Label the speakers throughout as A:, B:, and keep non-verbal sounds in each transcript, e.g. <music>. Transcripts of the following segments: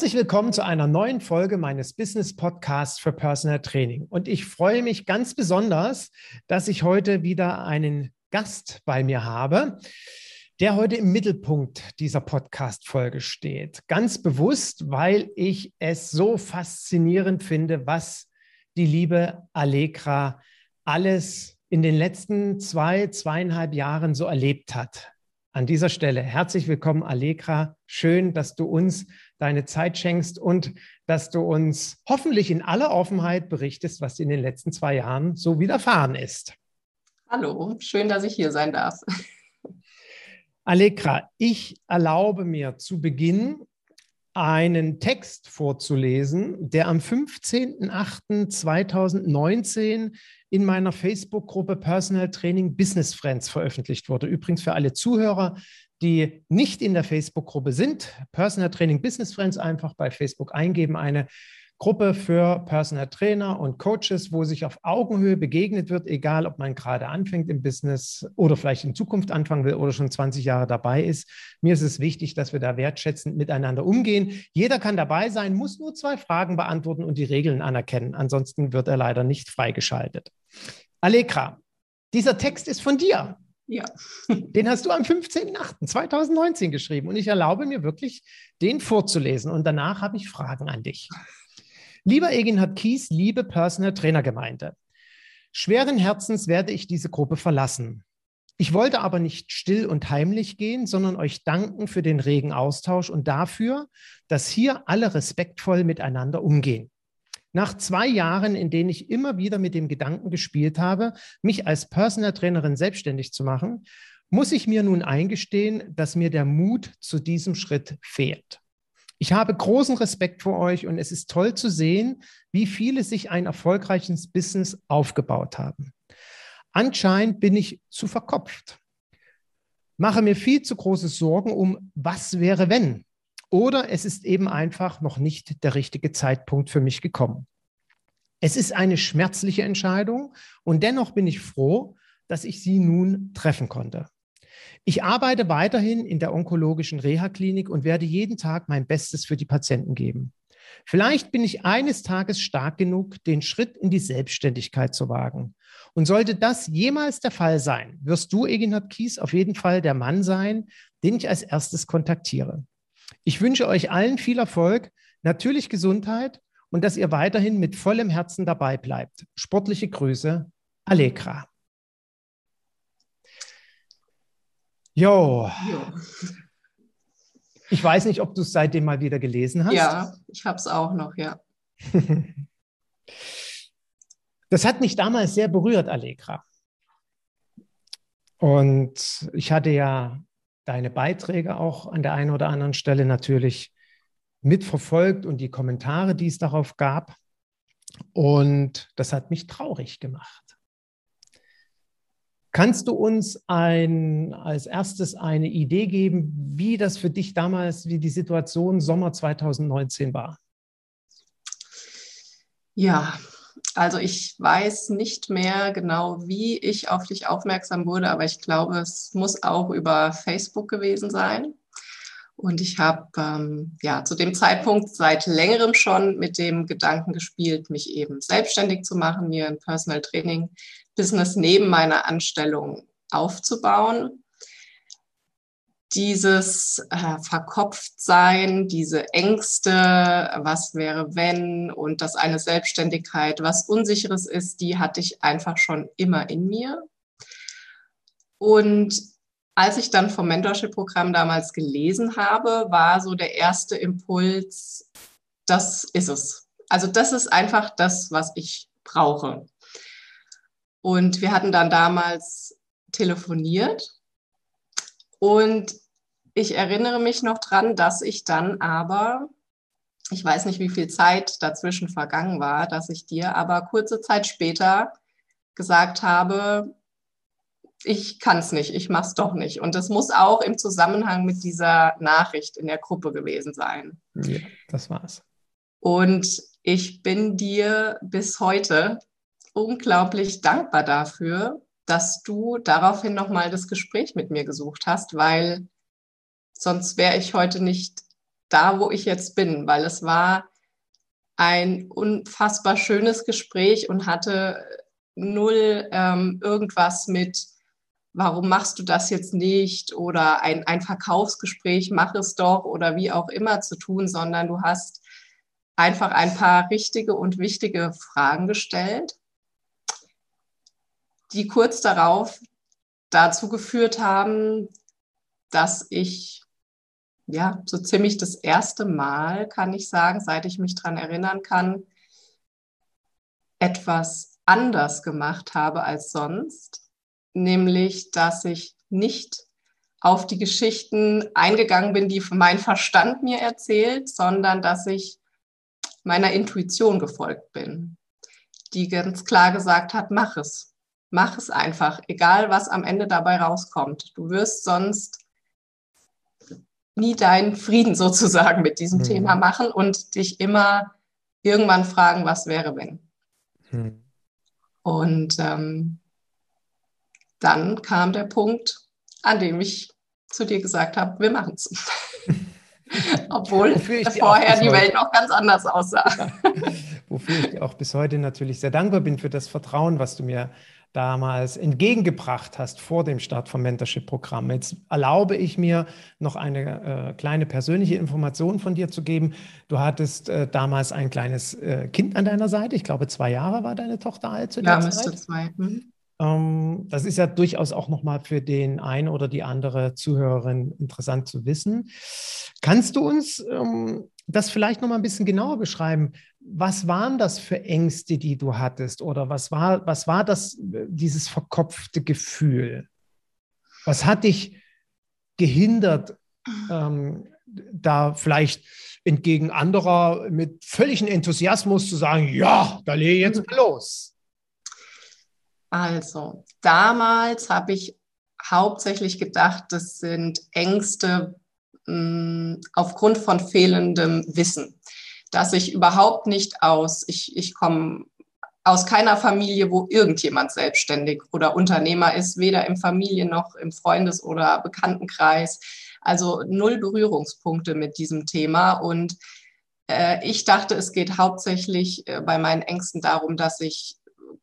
A: Herzlich willkommen zu einer neuen Folge meines Business Podcasts für Personal Training. Und ich freue mich ganz besonders, dass ich heute wieder einen Gast bei mir habe der heute im Mittelpunkt dieser Podcast-Folge steht. Ganz bewusst, weil ich es so faszinierend finde, was die liebe Allegra alles in den letzten zwei, zweieinhalb Jahren so erlebt hat. An dieser Stelle herzlich willkommen, Allegra. Schön, dass du uns deine Zeit schenkst und dass du uns hoffentlich in aller Offenheit berichtest, was in den letzten zwei Jahren so widerfahren ist.
B: Hallo, schön, dass ich hier sein darf.
A: Allegra, ich erlaube mir zu Beginn einen Text vorzulesen, der am 15.08.2019 in meiner Facebook-Gruppe Personal Training Business Friends veröffentlicht wurde. Übrigens für alle Zuhörer, die nicht in der Facebook-Gruppe sind, Personal Training Business Friends einfach bei Facebook eingeben, eine Gruppe für Personal Trainer und Coaches, wo sich auf Augenhöhe begegnet wird, egal ob man gerade anfängt im Business oder vielleicht in Zukunft anfangen will oder schon 20 Jahre dabei ist. Mir ist es wichtig, dass wir da wertschätzend miteinander umgehen. Jeder kann dabei sein, muss nur zwei Fragen beantworten und die Regeln anerkennen. Ansonsten wird er leider nicht freigeschaltet. Allegra, dieser Text ist von dir.
B: Ja.
A: Den hast du am 15.08.2019 geschrieben und ich erlaube mir wirklich, den vorzulesen. Und danach habe ich Fragen an dich. Lieber Eginhard Kies, liebe Personal Trainer Gemeinde, schweren Herzens werde ich diese Gruppe verlassen. Ich wollte aber nicht still und heimlich gehen, sondern euch danken für den regen Austausch und dafür, dass hier alle respektvoll miteinander umgehen. Nach zwei Jahren, in denen ich immer wieder mit dem Gedanken gespielt habe, mich als Personal Trainerin selbstständig zu machen, muss ich mir nun eingestehen, dass mir der Mut zu diesem Schritt fehlt. Ich habe großen Respekt vor euch und es ist toll zu sehen, wie viele sich ein erfolgreiches Business aufgebaut haben. Anscheinend bin ich zu verkopft, mache mir viel zu große Sorgen um, was wäre wenn. Oder es ist eben einfach noch nicht der richtige Zeitpunkt für mich gekommen. Es ist eine schmerzliche Entscheidung und dennoch bin ich froh, dass ich sie nun treffen konnte. Ich arbeite weiterhin in der onkologischen Reha-Klinik und werde jeden Tag mein Bestes für die Patienten geben. Vielleicht bin ich eines Tages stark genug, den Schritt in die Selbstständigkeit zu wagen. Und sollte das jemals der Fall sein, wirst du, Eginhard Kies, auf jeden Fall der Mann sein, den ich als erstes kontaktiere. Ich wünsche euch allen viel Erfolg, natürlich Gesundheit und dass ihr weiterhin mit vollem Herzen dabei bleibt. Sportliche Grüße, Allegra. Jo. Ich weiß nicht, ob du es seitdem mal wieder gelesen hast.
B: Ja, ich habe es auch noch, ja. <laughs>
A: das hat mich damals sehr berührt, Allegra. Und ich hatte ja deine Beiträge auch an der einen oder anderen Stelle natürlich mitverfolgt und die Kommentare, die es darauf gab. Und das hat mich traurig gemacht. Kannst du uns ein, als erstes eine Idee geben, wie das für dich damals, wie die Situation Sommer 2019 war?
B: Ja, also ich weiß nicht mehr genau, wie ich auf dich aufmerksam wurde, aber ich glaube, es muss auch über Facebook gewesen sein. Und ich habe ähm, ja zu dem Zeitpunkt seit längerem schon mit dem Gedanken gespielt, mich eben selbstständig zu machen, mir ein Personal Training Business neben meiner Anstellung aufzubauen. Dieses äh, Verkopftsein, diese Ängste, was wäre wenn und dass eine Selbstständigkeit was Unsicheres ist, die hatte ich einfach schon immer in mir. Und als ich dann vom Mentorship-Programm damals gelesen habe, war so der erste Impuls, das ist es. Also das ist einfach das, was ich brauche. Und wir hatten dann damals telefoniert und ich erinnere mich noch dran, dass ich dann aber, ich weiß nicht, wie viel Zeit dazwischen vergangen war, dass ich dir aber kurze Zeit später gesagt habe, ich kann es nicht, ich mache es doch nicht. Und das muss auch im Zusammenhang mit dieser Nachricht in der Gruppe gewesen sein.
A: Ja, das war's.
B: Und ich bin dir bis heute unglaublich dankbar dafür, dass du daraufhin nochmal das Gespräch mit mir gesucht hast, weil sonst wäre ich heute nicht da, wo ich jetzt bin, weil es war ein unfassbar schönes Gespräch und hatte null ähm, irgendwas mit, warum machst du das jetzt nicht oder ein, ein Verkaufsgespräch, mach es doch oder wie auch immer zu tun, sondern du hast einfach ein paar richtige und wichtige Fragen gestellt, die kurz darauf dazu geführt haben, dass ich ja so ziemlich das erste Mal, kann ich sagen, seit ich mich daran erinnern kann, etwas anders gemacht habe als sonst nämlich dass ich nicht auf die Geschichten eingegangen bin, die mein Verstand mir erzählt, sondern dass ich meiner Intuition gefolgt bin, die ganz klar gesagt hat, mach es. Mach es einfach, egal was am Ende dabei rauskommt. Du wirst sonst nie deinen Frieden <laughs> sozusagen mit diesem mhm. Thema machen und dich immer irgendwann fragen, was wäre, wenn. Mhm. Und ähm, dann kam der Punkt, an dem ich zu dir gesagt habe, wir machen es. <laughs> Obwohl vorher die Welt noch ganz anders aussah. <laughs>
A: Wofür ich dir auch bis heute natürlich sehr dankbar bin für das Vertrauen, was du mir damals entgegengebracht hast vor dem Start vom Mentorship-Programm. Jetzt erlaube ich mir noch eine äh, kleine persönliche Information von dir zu geben. Du hattest äh, damals ein kleines äh, Kind an deiner Seite. Ich glaube, zwei Jahre war deine Tochter alt zu der ja, Zeit. Zwei. Mhm. Ähm, das ist ja durchaus auch nochmal für den einen oder die andere Zuhörerin interessant zu wissen. Kannst du uns ähm, das vielleicht nochmal ein bisschen genauer beschreiben? Was waren das für Ängste, die du hattest? Oder was war, was war das, dieses verkopfte Gefühl? Was hat dich gehindert, ähm, da vielleicht entgegen anderer mit völligem Enthusiasmus zu sagen, ja, da lege ich jetzt mal los?
B: Also, damals habe ich hauptsächlich gedacht, das sind Ängste mh, hm, aufgrund von fehlendem Wissen. Dass ich überhaupt nicht aus, ich, ich komme aus keiner Familie, wo irgendjemand selbstständig oder Unternehmer ist, weder im Familien- noch im Freundes- oder Bekanntenkreis. Also null Berührungspunkte mit diesem Thema. Und äh, ich dachte, es geht hauptsächlich äh, bei meinen Ängsten darum, dass ich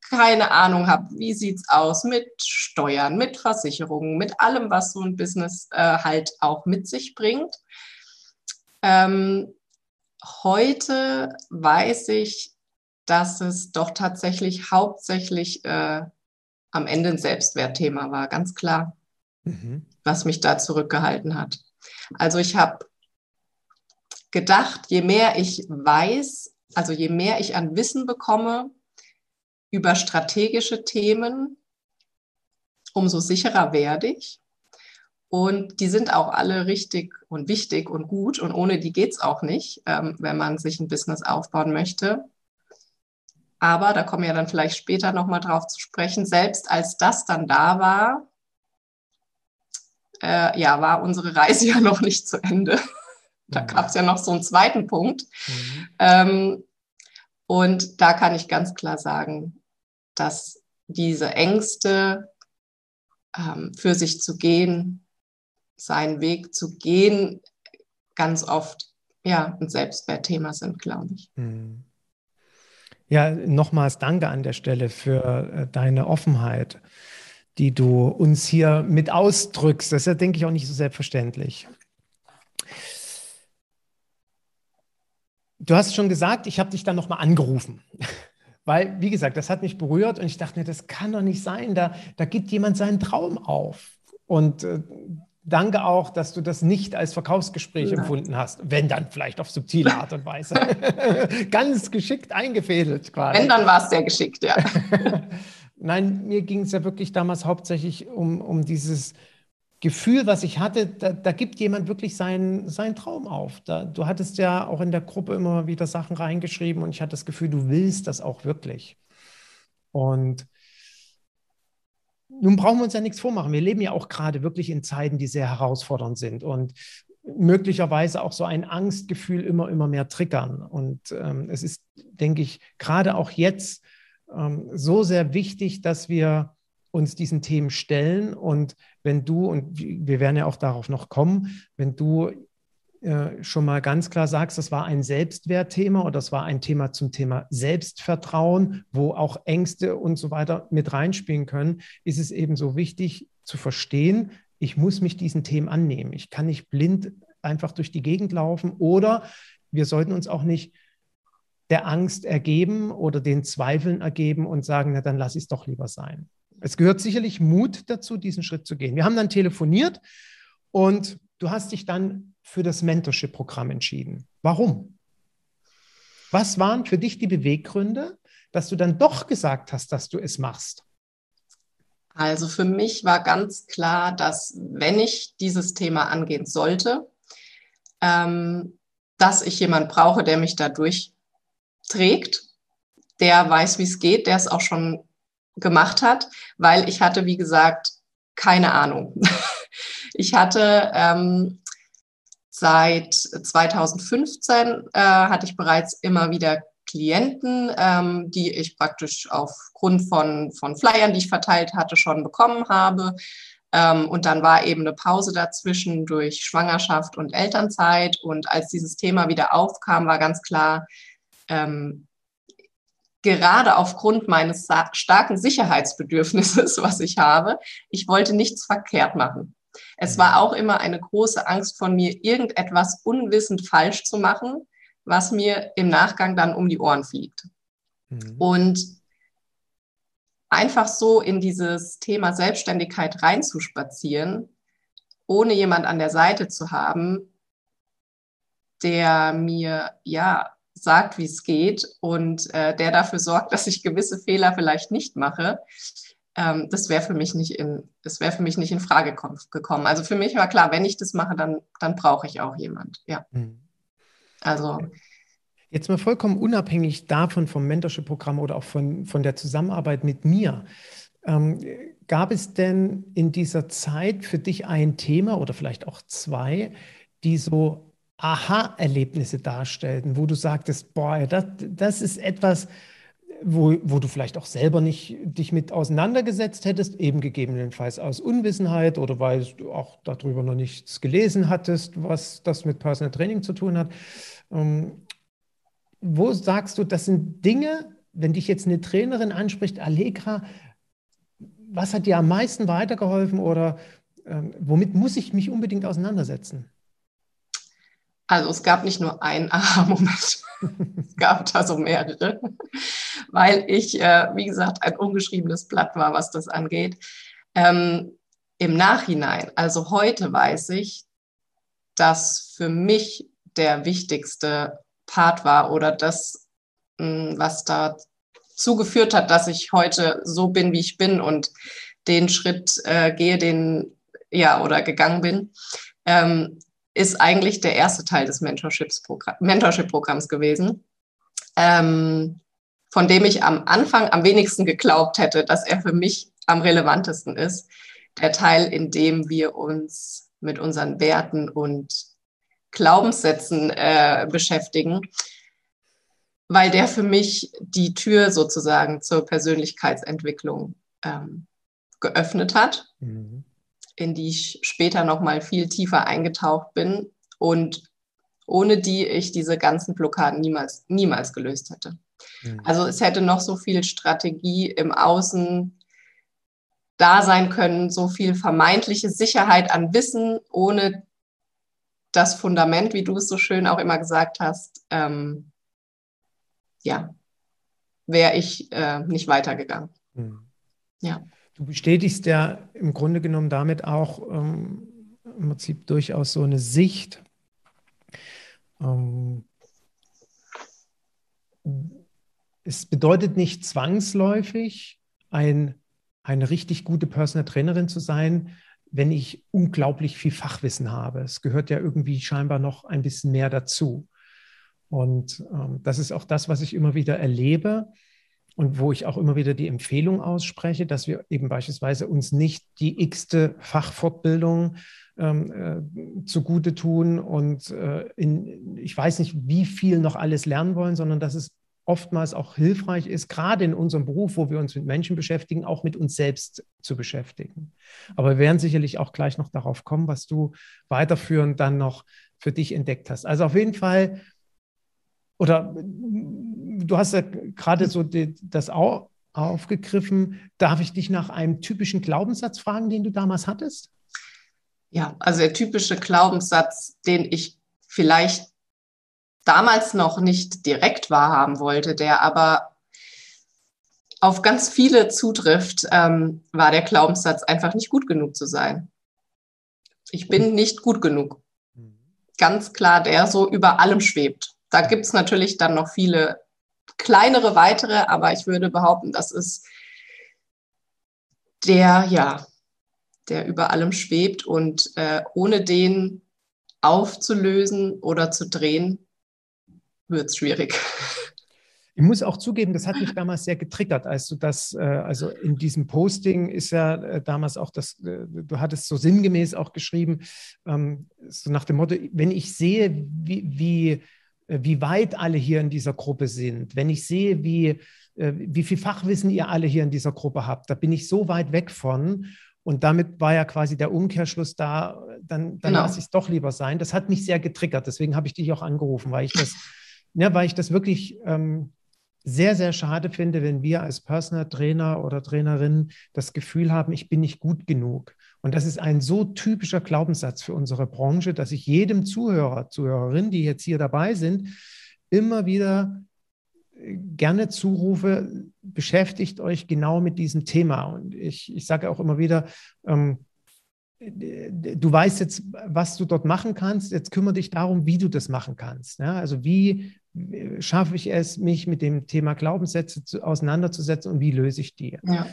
B: keine Ahnung habe, wie sieht es aus mit Steuern, mit Versicherungen, mit allem, was so ein Business äh, halt auch mit sich bringt. Ähm, heute weiß ich, dass es doch tatsächlich hauptsächlich äh, am Ende ein Selbstwertthema war, ganz klar, mhm. was mich da zurückgehalten hat. Also ich habe gedacht, je mehr ich weiß, also je mehr ich an Wissen bekomme, über strategische Themen, umso sicherer werde ich. Und die sind auch alle richtig und wichtig und gut. Und ohne die geht es auch nicht, ähm, wenn man sich ein Business aufbauen möchte. Aber da kommen wir dann vielleicht später nochmal drauf zu sprechen. Selbst als das dann da war, äh, ja, war unsere Reise <laughs> ja noch nicht zu Ende. da mhm. gab es ja noch so einen zweiten Punkt. Mhm. Ähm, und da kann ich ganz klar sagen, dass diese Ängste ähm, für sich zu gehen, seinen Weg zu gehen, ganz oft ja ein Selbstwertthema sind, glaube ich. Hm.
A: Ja, nochmals danke an der Stelle für äh, deine Offenheit, die du uns hier mit ausdrückst. Das ist ja, denke ich, auch nicht so selbstverständlich. Du hast schon gesagt, ich habe dich dann nochmal angerufen. <laughs> Weil, wie gesagt, das hat mich berührt und ich dachte mir, das kann doch nicht sein. Da, da gibt jemand seinen Traum auf. Und äh, danke auch, dass du das nicht als Verkaufsgespräch ja. empfunden hast. Wenn dann vielleicht auf subtile Art und Weise. <laughs> Ganz geschickt eingefädelt
B: quasi. Wenn dann war es sehr geschickt, ja. <laughs>
A: Nein, mir ging es ja wirklich damals hauptsächlich um, um dieses Gefühl, was ich hatte, da, da gibt jemand wirklich seinen, seinen Traum auf. Da, du hattest ja auch in der Gruppe immer wieder Sachen reingeschrieben und ich hatte das Gefühl, du willst das auch wirklich. Und nun brauchen wir uns ja nichts vormachen. Wir leben ja auch gerade wirklich in Zeiten, die sehr herausfordernd sind und möglicherweise auch so ein Angstgefühl immer, immer mehr triggern. Und ähm, es ist, denke ich, gerade auch jetzt ähm, so sehr wichtig, dass wir uns diesen Themen stellen. Und wenn du, und wir werden ja auch darauf noch kommen, wenn du äh, schon mal ganz klar sagst, das war ein Selbstwertthema oder das war ein Thema zum Thema Selbstvertrauen, wo auch Ängste und so weiter mit reinspielen können, ist es eben so wichtig zu verstehen, ich muss mich diesen Themen annehmen. Ich kann nicht blind einfach durch die Gegend laufen oder wir sollten uns auch nicht der Angst ergeben oder den Zweifeln ergeben und sagen, na dann lass es doch lieber sein. Es gehört sicherlich Mut dazu, diesen Schritt zu gehen. Wir haben dann telefoniert und du hast dich dann für das Mentorship-Programm entschieden. Warum? Was waren für dich die Beweggründe, dass du dann doch gesagt hast, dass du es machst?
B: Also für mich war ganz klar, dass wenn ich dieses Thema angehen sollte, ähm, dass ich jemand brauche, der mich da durchträgt, der weiß, wie es geht, der es auch schon gemacht hat, weil ich hatte, wie gesagt, keine Ahnung. <laughs> ich hatte ähm, seit 2015 äh, hatte ich bereits immer wieder Klienten, ähm, die ich praktisch aufgrund von, von Flyern, die ich verteilt hatte, schon bekommen habe. Ähm, und dann war eben eine Pause dazwischen durch Schwangerschaft und Elternzeit. Und als dieses Thema wieder aufkam, war ganz klar, ähm, gerade aufgrund meines starken Sicherheitsbedürfnisses, <laughs> was ich habe, ich wollte nichts verkehrt machen. Es war mhm. auch immer eine große Angst von mir, irgendetwas unwissend falsch zu machen, was mir im Nachgang dann um die Ohren fliegt. Mhm. Und einfach so in dieses Thema Selbstständigkeit reinzuspazieren, ohne jemand an der Seite zu haben, der mir ja sagt, wie es geht und äh, der dafür sorgt, <laughs> dass ich gewisse Fehler vielleicht nicht mache, ähm, das wäre für mich nicht in, das wäre für mich nicht in Frage gekommen. Also für mich war klar, wenn ich das mache, dann, dann brauche ich auch jemand. Ja. Mhm.
A: Also Jetzt mal vollkommen unabhängig davon vom Mentorship-Programm oder auch von, von der Zusammenarbeit mit mir. Ähm, gab es denn in dieser Zeit für dich ein Thema oder vielleicht auch zwei, die so Aha-Erlebnisse darstellten, wo du sagtest, boah, das, das ist etwas, wo, wo du vielleicht auch selber nicht dich mit auseinandergesetzt hättest, eben gegebenenfalls aus Unwissenheit oder weil du auch darüber noch nichts gelesen hattest, was das mit Personal Training zu tun hat. Ähm, wo sagst du, das sind Dinge, wenn dich jetzt eine Trainerin anspricht, Allegra, was hat dir am meisten weitergeholfen oder ähm, womit muss ich mich unbedingt auseinandersetzen?
B: Also es gab nicht nur einen <laughs> Aha-Moment, es gab da so mehrere, weil ich, äh, wie gesagt, ein ungeschriebenes Blatt war, was das angeht. Ähm, Im Nachhinein, also heute weiß ich, dass für mich der wichtigste Part war oder das, hm, was dazu geführt hat, dass ich heute so bin, wie ich bin und den Schritt äh, gehe, den ja oder gegangen bin, ähm, ist eigentlich der erste Teil des Mentorship-Programms gewesen, ähm, von dem ich am Anfang am wenigsten geglaubt hätte, dass er für mich am relevantesten ist. Der Teil, in dem wir uns mit unseren Werten und Glaubenssätzen äh, beschäftigen, weil der für mich die Tür sozusagen zur Persönlichkeitsentwicklung ähm, geöffnet hat. Mhm in die ich später noch mal viel tiefer eingetaucht bin und ohne die ich diese ganzen Blockaden niemals, niemals gelöst hätte. Mhm. Also es hätte noch so viel Strategie im Außen da sein können, so viel vermeintliche Sicherheit an Wissen, ohne das Fundament, wie du es so schön auch immer gesagt hast, ähm, ja, wäre ich äh, nicht weitergegangen. Mhm.
A: Ja. Du bestätigst ja im Grunde genommen damit auch ähm, im Prinzip durchaus so eine Sicht. Ähm, es bedeutet nicht zwangsläufig ein, eine richtig gute Personal Trainerin zu sein, wenn ich unglaublich viel Fachwissen habe. Es gehört ja irgendwie scheinbar noch ein bisschen mehr dazu. Und ähm, das ist auch das, was ich immer wieder erlebe und wo ich auch immer wieder die Empfehlung ausspreche, dass wir eben beispielsweise uns nicht die x-te Fachfortbildung ähm, äh, zugute tun und äh, in, ich weiß nicht, wie viel noch alles lernen wollen, sondern dass es oftmals auch hilfreich ist, gerade in unserem Beruf, wo wir uns mit Menschen beschäftigen, auch mit uns selbst zu beschäftigen. Aber wir werden sicherlich auch gleich noch darauf kommen, was du weiterführend dann noch für dich entdeckt hast. Also auf jeden Fall, oder du hast ja gerade so die, das auch aufgegriffen. Darf ich dich nach einem typischen Glaubenssatz fragen, den du damals hattest?
B: Ja, also der typische Glaubenssatz, den ich vielleicht damals noch nicht direkt wahrhaben wollte, der aber auf ganz viele zutrifft, ähm, war der Glaubenssatz, einfach nicht gut genug zu sein. Ich bin nicht gut genug. Ganz klar, der so über allem schwebt. Da gibt es natürlich dann noch viele kleinere weitere, aber ich würde behaupten, das ist der, ja, der über allem schwebt und äh, ohne den aufzulösen oder zu drehen, wird es schwierig.
A: Ich muss auch zugeben, das hat mich damals sehr getriggert, als du das, äh, also in diesem Posting ist ja äh, damals auch das, äh, du hattest so sinngemäß auch geschrieben, ähm, so nach dem Motto, wenn ich sehe, wie, wie, wie weit alle hier in dieser Gruppe sind, wenn ich sehe, wie, wie viel Fachwissen ihr alle hier in dieser Gruppe habt, da bin ich so weit weg von. Und damit war ja quasi der Umkehrschluss da, dann, dann genau. lasse ich es doch lieber sein. Das hat mich sehr getriggert. Deswegen habe ich dich auch angerufen, weil ich das ja, <laughs> weil ich das wirklich ähm, sehr, sehr schade finde, wenn wir als Personal Trainer oder Trainerin das Gefühl haben, ich bin nicht gut genug. Und das ist ein so typischer Glaubenssatz für unsere Branche, dass ich jedem Zuhörer, Zuhörerin, die jetzt hier dabei sind, immer wieder äh, gerne zurufe, beschäftigt euch genau mit diesem Thema. Und ich, ich sage auch immer wieder, ähm, du weißt jetzt, was du dort machen kannst. Jetzt kümmere dich darum, wie du das machen kannst. Ja? Also wie schaffe ich es, mich mit dem Thema Glaubenssätze zu, auseinanderzusetzen und wie löse ich die? Ja.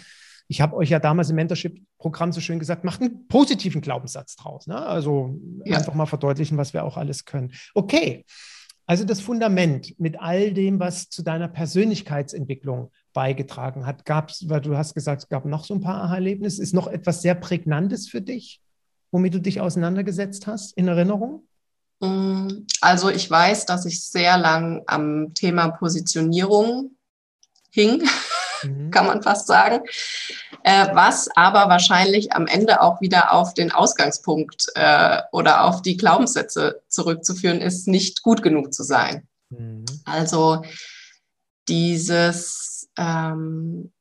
A: Ich habe euch ja damals im Mentorship-Programm so schön gesagt, macht einen positiven Glaubenssatz draus. Ne? Also ja. einfach mal verdeutlichen, was wir auch alles können. Okay, also das Fundament mit all dem, was zu deiner Persönlichkeitsentwicklung beigetragen hat? Gab es, weil du hast gesagt, es gab noch so ein paar Aha-Erlebnisse, ist noch etwas sehr Prägnantes für dich, womit du dich auseinandergesetzt hast in Erinnerung?
B: Mm, also ich weiß, dass ich sehr lang am Thema Positionierung hing, mhm. kann man fast sagen, äh, was aber wahrscheinlich am Ende auch wieder auf den Ausgangspunkt äh, oder auf die Glaubenssätze <laughs> zurückzuführen ist, nicht gut genug zu sein. Mhm. Also dieses ähm,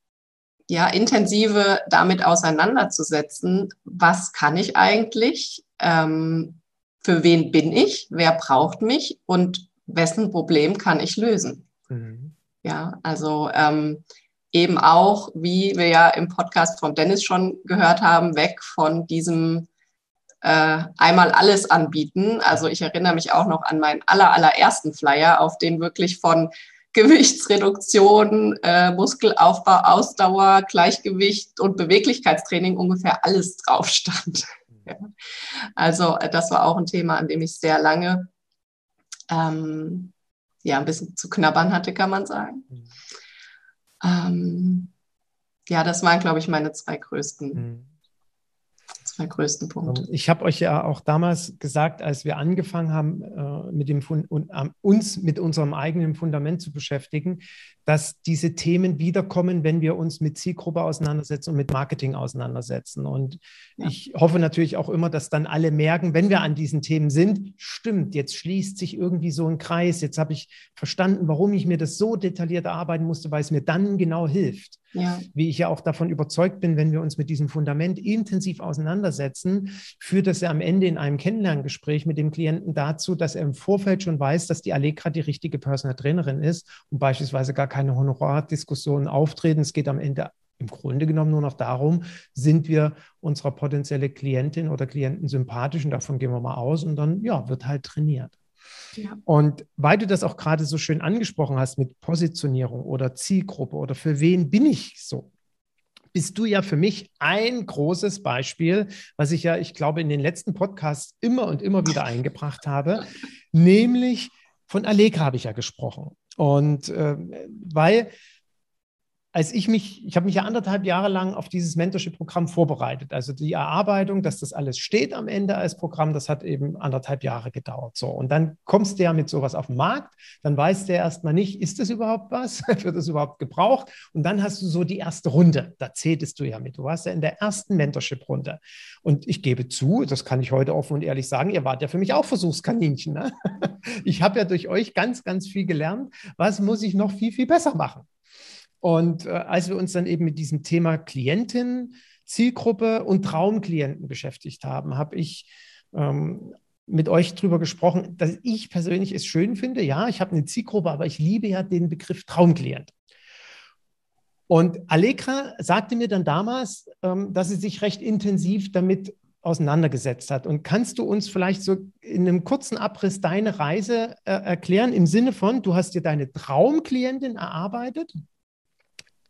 B: ja, intensive damit auseinanderzusetzen, was kann ich eigentlich, ähm, für wen bin ich, wer braucht mich und wessen Problem kann ich lösen. Mhm. Ja, also ähm, eben auch, wie wir ja im Podcast von Dennis schon gehört haben, weg von diesem äh, einmal alles anbieten. Also ich erinnere mich auch noch an meinen aller, allerersten Flyer, auf den wirklich von Gewichtsreduktion, äh, Muskelaufbau, Ausdauer, Gleichgewicht und Beweglichkeitstraining ungefähr alles drauf stand. ja. Also äh, das war auch ein Thema, an dem ich sehr lange ähm, ja, ein bisschen zu knabbern hatte, kann man sagen. Mhm. Ähm, ja, das waren, glaube ich, meine zwei größten mhm zwei größten Punkte.
A: Ich habe euch ja auch damals gesagt, als wir angefangen haben, äh, mit dem Fund und, äh, uns mit unserem eigenen Fundament zu beschäftigen, dass diese Themen wiederkommen, wenn wir uns mit Zielgruppe auseinandersetzen und mit Marketing auseinandersetzen. Und ja. ich hoffe natürlich auch immer, dass dann alle merken, wenn wir an diesen Themen sind, stimmt, jetzt schließt sich irgendwie so ein Kreis. Jetzt habe ich verstanden, warum ich mir das so detailliert erarbeiten musste, weil es mir dann genau hilft. Ja. Wie ich ja auch davon überzeugt bin, wenn wir uns mit diesem Fundament intensiv auseinandersetzen, führt das ja am Ende in einem Kennenlerngespräch mit dem Klienten dazu, dass er im Vorfeld schon weiß, dass die Allegra die richtige Personal Trainerin ist und beispielsweise gar keine Honorardiskussionen auftreten. Es geht am Ende im Grunde genommen nur noch darum, sind wir unserer potenzielle Klientin oder Klienten sympathisch und davon gehen wir mal aus und dann ja, wird halt trainiert. Ja. Und weil du das auch gerade so schön angesprochen hast mit Positionierung oder Zielgruppe oder für wen bin ich so, bist du ja für mich ein großes Beispiel, was ich ja, ich glaube, in den letzten Podcasts immer und immer wieder eingebracht habe, <laughs> nämlich von Allegra habe ich ja gesprochen. Und äh, weil als ich mich, ich habe mich ja anderthalb Jahre lang auf dieses Mentorship-Programm vorbereitet. Also die Erarbeitung, dass das alles steht am Ende als Programm, das hat eben anderthalb Jahre gedauert. So. Und dann kommst du ja mit sowas auf den Markt, dann weißt du ja erstmal nicht, ist das überhaupt was? <laughs> Wird das überhaupt gebraucht? Und dann hast du so die erste Runde. Da zähltest du ja mit. Du warst ja in der ersten Mentorship-Runde. Und ich gebe zu, das kann ich heute offen und ehrlich sagen, ihr wart ja für mich auch Versuchskaninchen. Ne? <laughs> Ich habe ja durch euch ganz, ganz viel gelernt. Was muss ich noch viel, viel besser machen? Und äh, als wir uns dann eben mit diesem Thema Klientin, Zielgruppe und Traumklienten beschäftigt haben, habe ich ähm, mit euch darüber gesprochen, dass ich persönlich es schön finde. Ja, ich habe eine Zielgruppe, aber ich liebe ja den Begriff Traumklient. Und Allegra sagte mir dann damals, ähm, dass sie sich recht intensiv damit auseinandergesetzt hat. Und kannst du uns vielleicht so in einem kurzen Abriss deine Reise äh, erklären im Sinne von, du hast dir deine Traumklientin erarbeitet?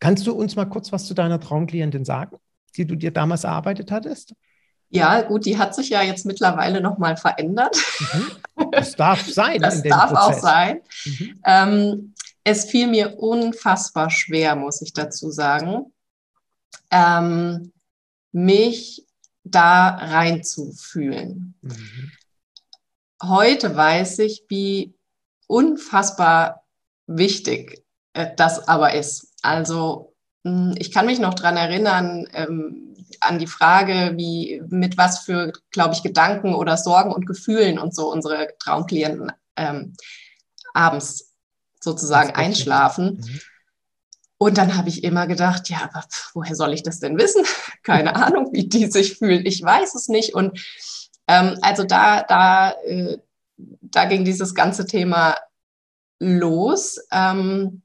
A: Kannst du uns mal kurz was zu deiner Traumklientin sagen, die du dir damals erarbeitet hattest?
B: Ja, gut, die hat sich ja jetzt mittlerweile nochmal verändert.
A: Mhm. Das darf <laughs> sein.
B: das darf Prozess. auch sein. Mhm. Ähm, es fiel mir unfassbar schwer, muss ich dazu sagen, ähm, mich da reinzufühlen. Mhm. Heute weiß ich, wie unfassbar wichtig äh, das aber ist. Also hm, ich kann mich noch dran erinnern, ähm, an die Frage, wie mit was für, glaube ich, Gedanken oder Sorgen und Gefühlen und so unsere Traumklienten ähm, abends sozusagen einschlafen. Mhm. Und dann habe ich immer gedacht, ja, aber woher soll ich das denn wissen? <laughs> Keine Ahnung, wie die sich fühlen. Ich weiß es nicht. Und ähm, also da, da, äh, da ging dieses ganze Thema los. Ähm,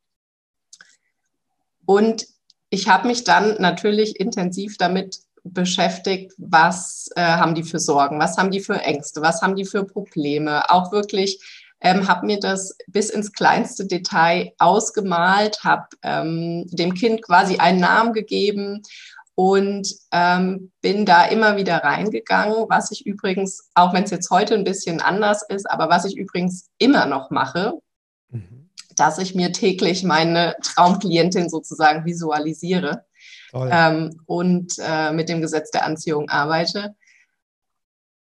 B: und ich habe mich dann natürlich intensiv damit beschäftigt, was äh, haben die für Sorgen, was haben die für Ängste, was haben die für Probleme. Auch wirklich ähm, habe mir das bis ins kleinste Detail ausgemalt, habe ähm, dem Kind quasi einen Namen gegeben und ähm, bin da immer wieder reingegangen, was ich übrigens, auch wenn es jetzt heute ein bisschen anders ist, aber was ich übrigens immer noch mache. Dass ich mir täglich meine Traumklientin sozusagen visualisiere ähm, und äh, mit dem Gesetz der Anziehung arbeite.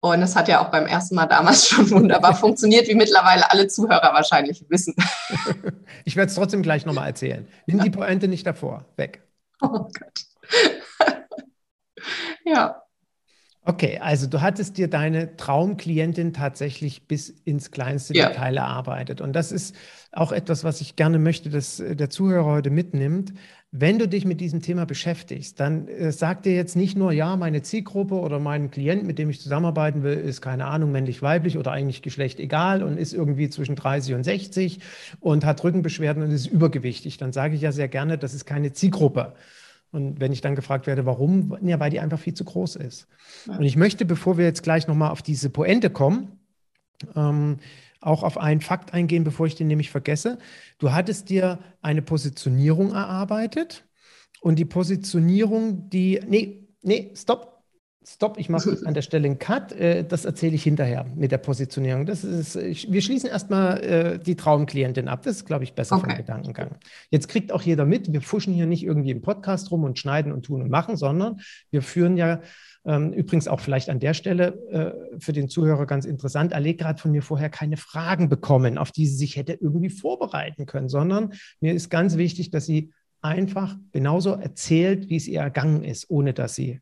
B: Und es hat ja auch beim ersten Mal damals <laughs> schon wunderbar <laughs> funktioniert, wie mittlerweile alle Zuhörer wahrscheinlich wissen. <laughs>
A: Ich werde es trotzdem gleich nochmal erzählen. Nimm die Pointe nicht davor. Weg. Oh Gott. ja. Okay, also du hattest dir deine Traumklientin tatsächlich bis ins kleinste ja. Detail erarbeitet. Und das ist auch etwas, was ich gerne möchte, dass äh, der Zuhörer heute mitnimmt. Wenn du dich mit diesem Thema beschäftigst, dann äh, sag dir jetzt nicht nur, ja, meine Zielgruppe oder mein Klient, mit dem ich zusammenarbeiten will, ist keine Ahnung, männlich, weiblich oder eigentlich Geschlecht egal und ist irgendwie zwischen 30 und 60 und hat Rückenbeschwerden und ist übergewichtig. Dann sage ich ja sehr gerne, das ist keine Zielgruppe. Und wenn ich dann gefragt werde, warum, ja, weil die einfach viel zu groß ist. Und ich möchte, bevor wir jetzt gleich nochmal auf diese Pointe kommen, ähm, auch auf einen Fakt eingehen, bevor ich den nämlich vergesse. Du hattest dir eine Positionierung erarbeitet und die Positionierung, die, nee, nee, stopp, Stopp, ich mache an der Stelle einen Cut. Äh, das erzähle ich hinterher mit der Positionierung. Das ist, wir schließen erstmal äh, die Traumklientin ab. Das ist, glaube ich, besser okay. vom Gedankengang. Jetzt kriegt auch jeder mit, wir fuschen hier nicht irgendwie im Podcast rum und schneiden und tun und machen, sondern wir führen ja ähm, übrigens auch vielleicht an der Stelle äh, für den Zuhörer ganz interessant. Allegra hat von mir vorher keine Fragen bekommen, auf die sie sich hätte irgendwie vorbereiten können, sondern mir ist ganz wichtig, dass sie einfach genauso erzählt, wie es ihr ergangen ist, ohne dass sie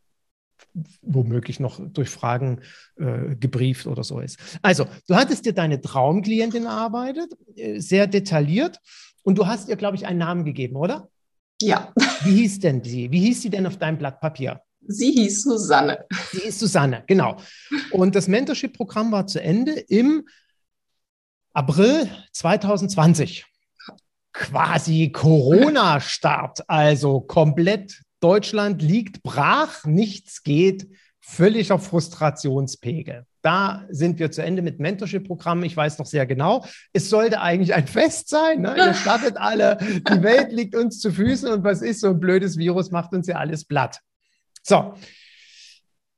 A: womöglich noch durch Fragen äh, gebrieft oder so ist. Also, du hattest dir deine Traumklientin erarbeitet, äh, sehr detailliert, und du hast ihr, glaube ich, einen Namen gegeben, oder?
B: Ja.
A: Wie hieß denn sie? Wie hieß sie denn auf deinem Blatt Papier?
B: Sie hieß Susanne.
A: Sie hieß Susanne, genau. Und das Mentorship-Programm war zu Ende im April 2020. Quasi Corona-Start, also komplett Deutschland liegt brach, nichts geht, völliger Frustrationspegel. Da sind wir zu Ende mit Mentorship-Programmen. Ich weiß noch sehr genau, es sollte eigentlich ein Fest sein. Ne? Ihr startet alle, die Welt liegt uns zu Füßen und was ist so ein blödes Virus, macht uns ja alles platt. So,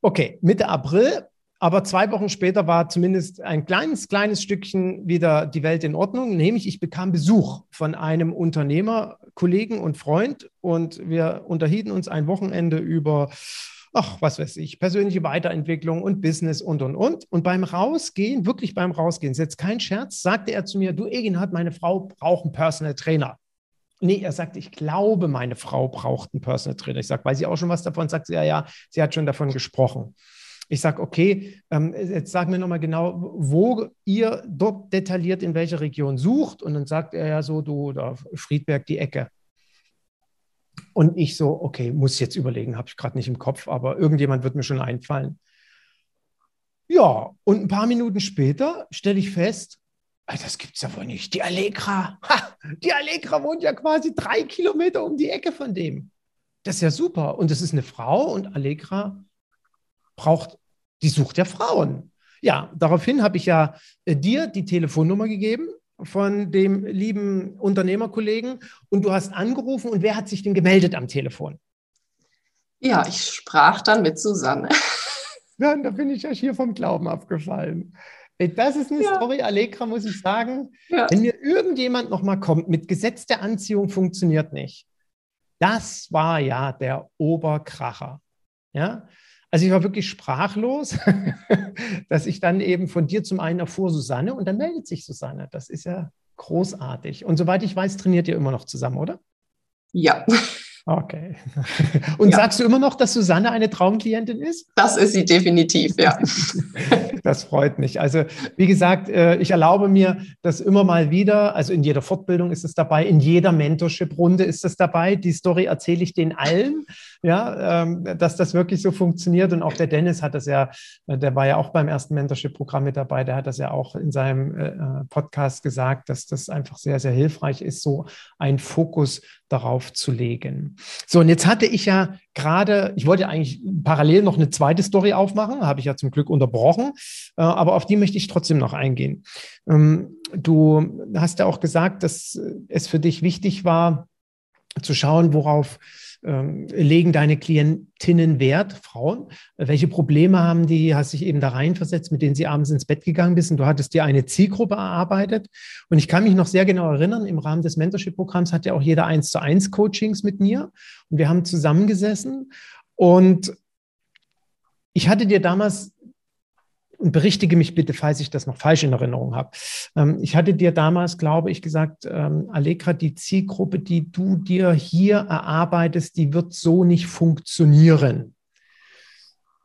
A: okay, Mitte April, aber zwei Wochen später war zumindest ein kleines, kleines Stückchen wieder die Welt in Ordnung, nämlich ich bekam Besuch von einem Unternehmer, Kollegen und Freund und wir unterhielten uns ein Wochenende über ach, was weiß ich, persönliche Weiterentwicklung und Business und, und, und. Und beim Rausgehen, wirklich beim Rausgehen, ist jetzt kein Scherz, sagte er zu mir, du Egin hat meine Frau braucht einen Personal Trainer. Nee, er sagt, ich glaube, meine Frau braucht einen Personal Trainer. Ich sage, weiß sie auch schon was davon? Sagt sie, ja, ja, sie hat schon davon gesprochen. Ich sage, okay, ähm, jetzt sag mir nochmal genau, wo ihr dort detailliert in welcher Region sucht. Und dann sagt er ja so, du, da Friedberg die Ecke. Und ich so, okay, muss jetzt überlegen, habe ich gerade nicht im Kopf, aber irgendjemand wird mir schon einfallen. Ja, und ein paar Minuten später stelle ich fest, das gibt es ja wohl nicht. Die Allegra, ha, die Allegra wohnt ja quasi drei Kilometer um die Ecke von dem. Das ist ja super. Und das ist eine Frau und Allegra braucht, die sucht ja Frauen. Ja, daraufhin habe ich ja äh, dir die Telefonnummer gegeben von dem lieben Unternehmerkollegen und du hast angerufen und wer hat sich denn gemeldet am Telefon?
B: Ja, ich sprach dann mit Susanne. <laughs>
A: Ja, da bin ich ja hier vom Glauben abgefallen. Das ist eine ja. Story, Allegra, muss ich sagen. Ja. Wenn mir irgendjemand nochmal kommt, mit Gesetz der Anziehung funktioniert nicht. Das war ja der Oberkracher. Ja, also ich war wirklich sprachlos, <laughs> dass ich dann eben von dir zum einen erfuhr, Susanne, und dann meldet sich Susanne. Das ist ja großartig. Und soweit ich weiß, trainiert ihr immer noch zusammen, oder?
B: Ja.
A: Okay. <laughs> Und ja. sagst du immer noch, dass Susanne eine Traumklientin ist?
B: Das ist sie definitiv, ja. <laughs>
A: Das freut mich. Also, wie gesagt, äh, ich erlaube mir das immer mal wieder. Also in jeder Fortbildung ist es dabei, in jeder Mentorship-Runde ist es dabei. Die Story erzähle ich den allen, ja, ähm, dass das wirklich so funktioniert. Und auch der Dennis hat das ja, äh, der war ja auch beim ersten Mentorship-Programm mit dabei. Der hat das ja auch in seinem äh, Podcast gesagt, dass das einfach sehr, sehr hilfreich ist, so einen Fokus darauf zu legen. So, und jetzt hatte ich ja gerade, ich wollte eigentlich parallel noch eine zweite Story aufmachen, habe ich ja zum Glück unterbrochen, äh, aber auf die möchte ich trotzdem noch eingehen. Ähm, du hast ja auch gesagt, dass es für dich wichtig war, zu schauen, worauf ähm, legen deine Klientinnen Wert, Frauen? Welche Probleme haben die? Hast dich eben da reinversetzt, mit denen sie abends ins Bett gegangen bist und du hattest dir eine Zielgruppe erarbeitet. Und ich kann mich noch sehr genau erinnern, im Rahmen des Mentorship-Programms hat ja auch jeder eins zu eins Coachings mit mir und wir haben zusammengesessen und ich hatte dir damals und berichtige mich bitte, falls ich das noch falsch in Erinnerung habe. Ähm, ich hatte dir damals, glaube ich, gesagt, ähm, Allegra, die Zielgruppe, die du dir hier erarbeitest, die wird so nicht funktionieren.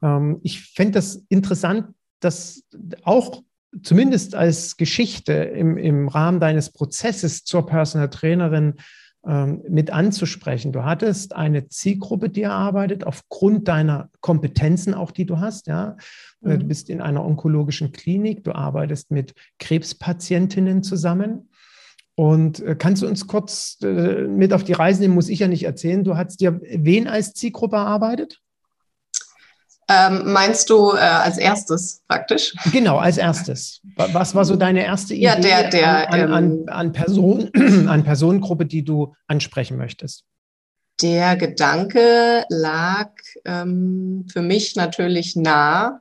A: Ähm, ich fände das interessant, dass auch zumindest als Geschichte im, im Rahmen deines Prozesses zur Personal Trainerin mit anzusprechen. Du hattest eine Zielgruppe, die erarbeitet, aufgrund deiner Kompetenzen auch, die du hast. Ja? Äh, du mhm. bist in einer onkologischen Klinik, du arbeitest mit Krebspatientinnen zusammen. Und äh, kannst du uns kurz äh, mit auf die Reise nehmen? Muss ich ja nicht erzählen. Du hast dir wen als Zielgruppe erarbeitet?
B: Ähm, meinst du äh, als erstes praktisch?
A: Genau, als erstes. Was war so deine erste Idee
B: ja, der, der,
A: an, an, ähm, an, Person, <clears throat> an Personengruppe, die du ansprechen möchtest?
B: Der Gedanke lag ähm, für mich natürlich nah,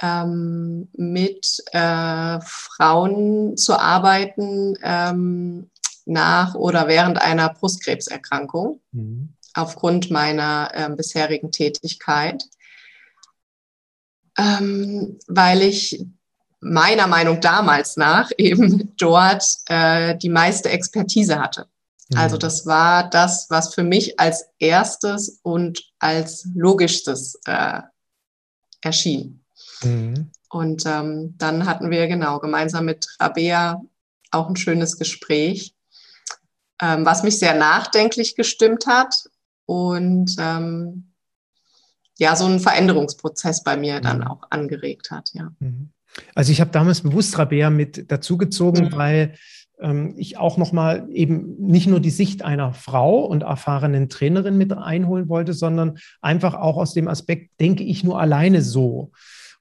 B: ähm, mit äh, Frauen zu arbeiten ähm, nach oder während einer Brustkrebserkrankung mhm. aufgrund meiner äh, bisherigen Tätigkeit ähm, weil ich meiner Meinung damals nach <laughs> eben dort äh, die meiste Expertise hatte. Mhm. Also das war das, was für mich als erstes und als logischstes äh, erschien. Mhm. Und ähm, dann hatten wir genau gemeinsam mit Rabea auch ein schönes Gespräch, ähm, was mich sehr nachdenklich gestimmt hat und ähm, ja, so einen Veränderungsprozess bei mir dann mhm. auch angeregt hat, ja.
A: Mhm. Also ich habe damals bewusst Rabea mit dazugezogen, mhm. weil ähm, ich auch nochmal eben nicht nur die Sicht einer Frau und erfahrenen Trainerin mit einholen wollte, sondern einfach auch aus dem Aspekt, denke ich nur alleine so.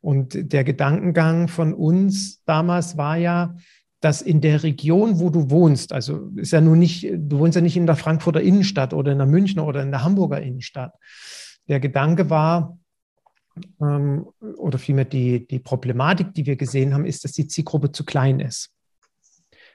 A: Und der Gedankengang von uns damals war ja, dass in der Region, wo du wohnst, also ist ja nun nicht, du wohnst ja nicht in der Frankfurter Innenstadt oder in der Münchner oder in der Hamburger Innenstadt. Der Gedanke war, ähm, oder vielmehr die, die Problematik, die wir gesehen haben, ist, dass die Zielgruppe zu klein ist.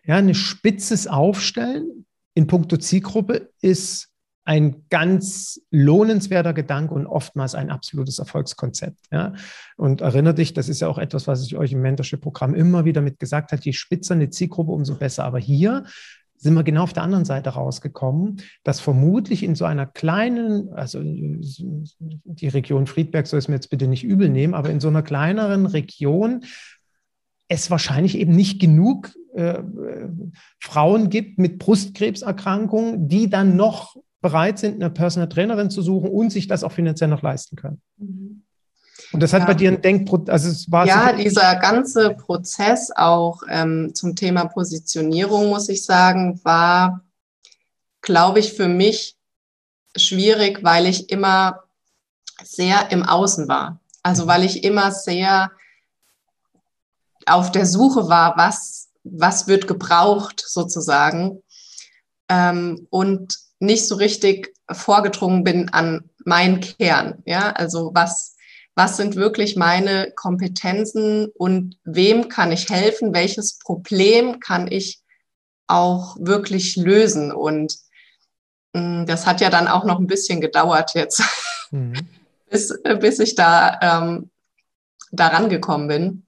A: Ja, eine spitzes Aufstellen in puncto Zielgruppe ist ein ganz lohnenswerter Gedanke und oftmals ein absolutes Erfolgskonzept. Ja? Und erinnere dich, das ist ja auch etwas, was ich euch im Mentorship-Programm immer wieder mit gesagt habe, je spitzer eine Zielgruppe, umso besser. Aber hier sind wir genau auf der anderen Seite rausgekommen, dass vermutlich in so einer kleinen, also die Region Friedberg soll es mir jetzt bitte nicht übel nehmen, aber in so einer kleineren Region es wahrscheinlich eben nicht genug äh, Frauen gibt mit Brustkrebserkrankungen, die dann noch bereit sind, eine Personal Trainerin zu suchen und sich das auch finanziell noch leisten können. Mhm. Und das hat ja. bei dir ein Denkprozess, also es war
B: Ja, dieser ganze Prozess auch ähm, zum Thema Positionierung, muss ich sagen, war, glaube ich, für mich schwierig, weil ich immer sehr im Außen war. Also weil ich immer sehr auf der Suche war, was, was wird gebraucht sozusagen. Ähm, und nicht so richtig vorgedrungen bin an meinen Kern. Ja, also was, was sind wirklich meine Kompetenzen und wem kann ich helfen? Welches Problem kann ich auch wirklich lösen? Und mh, mm, das hat ja dann auch noch ein bisschen gedauert jetzt, mhm. <laughs> bis, bis ich da ähm, daran gekommen bin.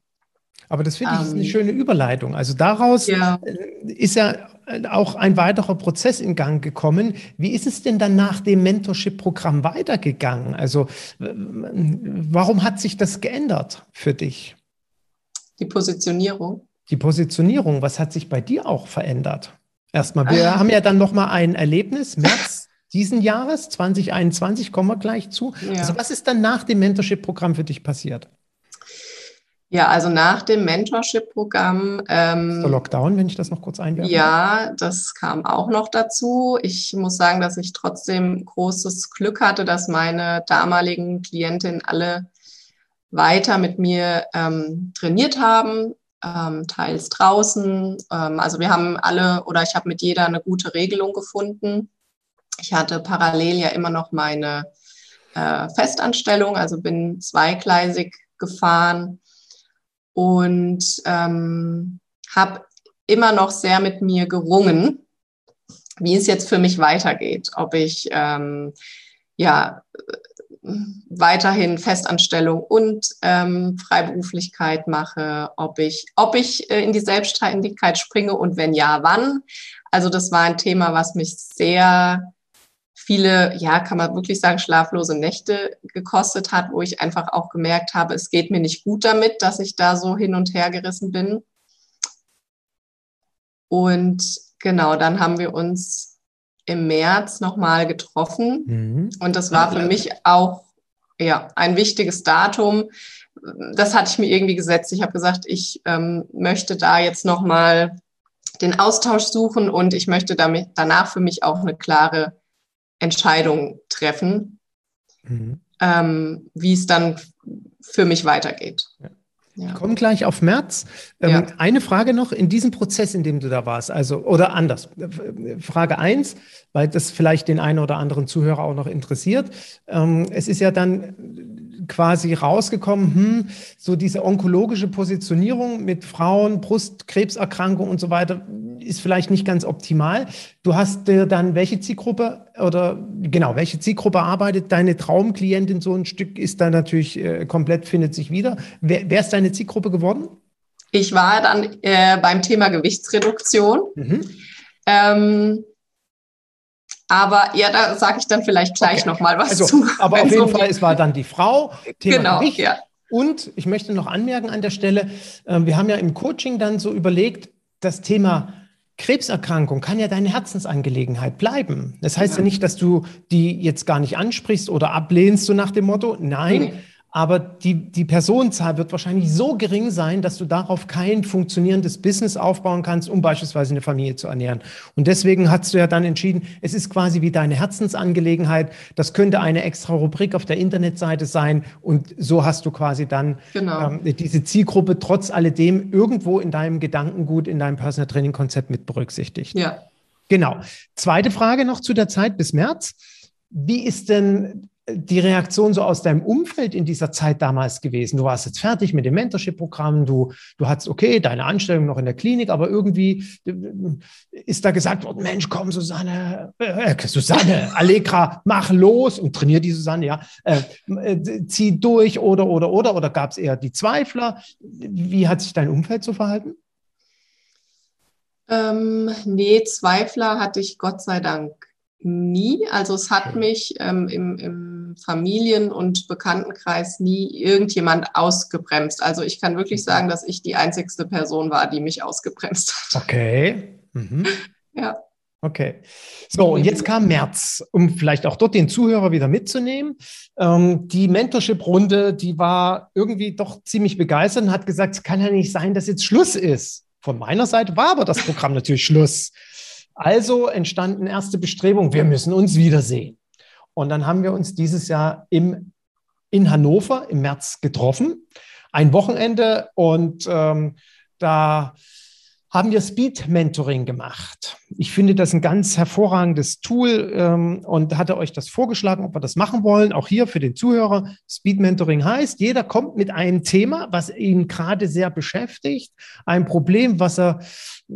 A: Aber das finde ich ist eine ähm, schöne Überleitung. Also daraus ja. ist ja auch ein weiterer Prozess in Gang gekommen. Wie ist es denn dann nach dem Mentorship-Programm weitergegangen? Also warum hat sich das geändert für dich?
B: Die Positionierung.
A: Die Positionierung, was hat sich bei dir auch verändert? Erstmal, wir haben ja dann nochmal ein Erlebnis, März diesen Jahres, 2021, kommen wir gleich zu. Ja. Also was ist dann nach dem Mentorship-Programm für dich passiert?
B: Ja, also nach dem Mentorship-Programm.
A: Ähm, der Lockdown, wenn ich das noch kurz einwerfe.
B: Ja, das kam auch noch dazu. Ich muss sagen, dass ich trotzdem großes Glück hatte, dass meine damaligen Klientinnen alle weiter mit mir ähm, trainiert haben, ähm, teils draußen. Ähm, also wir haben alle oder ich habe mit jeder eine gute Regelung gefunden. Ich hatte parallel ja immer noch meine äh, Festanstellung, also bin zweigleisig gefahren und ähm, habe immer noch sehr mit mir gerungen, wie es jetzt für mich weitergeht. Ob ich ähm, ja weiterhin Festanstellung und ähm, Freiberuflichkeit mache, ob ich, ob ich äh, in die Selbstständigkeit springe und wenn ja, wann. Also das war ein Thema, was mich sehr viele, ja, kann man wirklich sagen, schlaflose Nächte gekostet hat, wo ich einfach auch gemerkt habe, es geht mir nicht gut damit, dass ich da so hin und her gerissen bin. Und genau, dann haben wir uns im März nochmal getroffen. Mhm. Und das war für mich auch ja, ein wichtiges Datum. Das hatte ich mir irgendwie gesetzt. Ich habe gesagt, ich ähm, möchte da jetzt nochmal den Austausch suchen und ich möchte damit danach für mich auch eine klare Entscheidung treffen, mhm. ähm, wie es dann für mich weitergeht.
A: Ja. Ja. Kommen gleich auf März. Ähm, ja. Eine Frage noch in diesem Prozess, in dem du da warst, also oder anders. Frage eins, weil das vielleicht den einen oder anderen Zuhörer auch noch interessiert. Ähm, es ist ja dann quasi rausgekommen, hm, so diese onkologische Positionierung mit Frauen, Brustkrebserkrankung und so weiter ist vielleicht nicht ganz optimal. Du hast dir dann welche Zielgruppe oder genau, welche Zielgruppe arbeitet deine Traumklientin so ein Stück ist da natürlich äh, komplett findet sich wieder. Wer, wer, ist deine Zielgruppe geworden?
B: Ich war dann äh, beim Thema Gewichtsreduktion. Mhm. Ähm, aber ja, da sage ich dann vielleicht gleich okay. noch mal was
A: also,
B: zu.
A: Aber auf jeden Fall, es war dann die Frau.
B: Thema genau, Gewicht. ja.
A: Und ich möchte noch anmerken an der Stelle, äh, wir haben ja im Coaching dann so überlegt, das Thema Krebserkrankung kann ja deine Herzensangelegenheit bleiben. Das heißt ja. ja nicht, dass du die jetzt gar nicht ansprichst oder ablehnst, so nach dem Motto. Nein. Aber die, die Personenzahl wird wahrscheinlich so gering sein, dass du darauf kein funktionierendes Business aufbauen kannst, um beispielsweise eine Familie zu ernähren. Und deswegen hast du ja dann entschieden, es ist quasi wie deine Herzensangelegenheit. Das könnte eine extra Rubrik auf der Internetseite sein. Und so hast du quasi dann genau. ähm, diese Zielgruppe trotz alledem irgendwo in deinem Gedankengut, in deinem Personal Training Konzept mit berücksichtigt.
B: Ja.
A: Genau. Zweite Frage noch zu der Zeit bis März. Wie ist denn die Reaktion so aus deinem Umfeld in dieser Zeit damals gewesen? Du warst jetzt fertig mit dem Mentorship-Programm, du, du hattest, okay, deine Anstellung noch in der Klinik, aber irgendwie äh, ist da gesagt worden, Mensch, komm, Susanne, äh, Susanne, Allegra, mach los und trainier die Susanne, ja, äh, äh, zieh durch oder, oder, oder, oder gab es eher die Zweifler? Wie hat sich dein Umfeld so verhalten?
B: Ähm, nee, Zweifler hatte ich Gott sei Dank nie. Also es hat mich ähm, im, im Familien- und Bekanntenkreis nie irgendjemand ausgebremst. Also ich kann wirklich sagen, dass ich die einzigste Person war, die mich ausgebremst
A: hat. Okay. Mhm. Ja. Okay. So, und jetzt kam März, um vielleicht auch dort den Zuhörer wieder mitzunehmen. Ähm, die Mentorship-Runde, die war irgendwie doch ziemlich begeistert und hat gesagt, es kann ja nicht sein, dass jetzt Schluss ist. Von meiner Seite war aber das Programm natürlich Schluss. Also entstanden erste Bestrebungen, wir müssen uns wiedersehen. Und dann haben wir uns dieses Jahr im, in Hannover im März getroffen, ein Wochenende und ähm, da haben wir Speed Mentoring gemacht. Ich finde das ein ganz hervorragendes Tool ähm, und hatte euch das vorgeschlagen, ob wir das machen wollen. Auch hier für den Zuhörer. Speed Mentoring heißt, jeder kommt mit einem Thema, was ihn gerade sehr beschäftigt, ein Problem, was er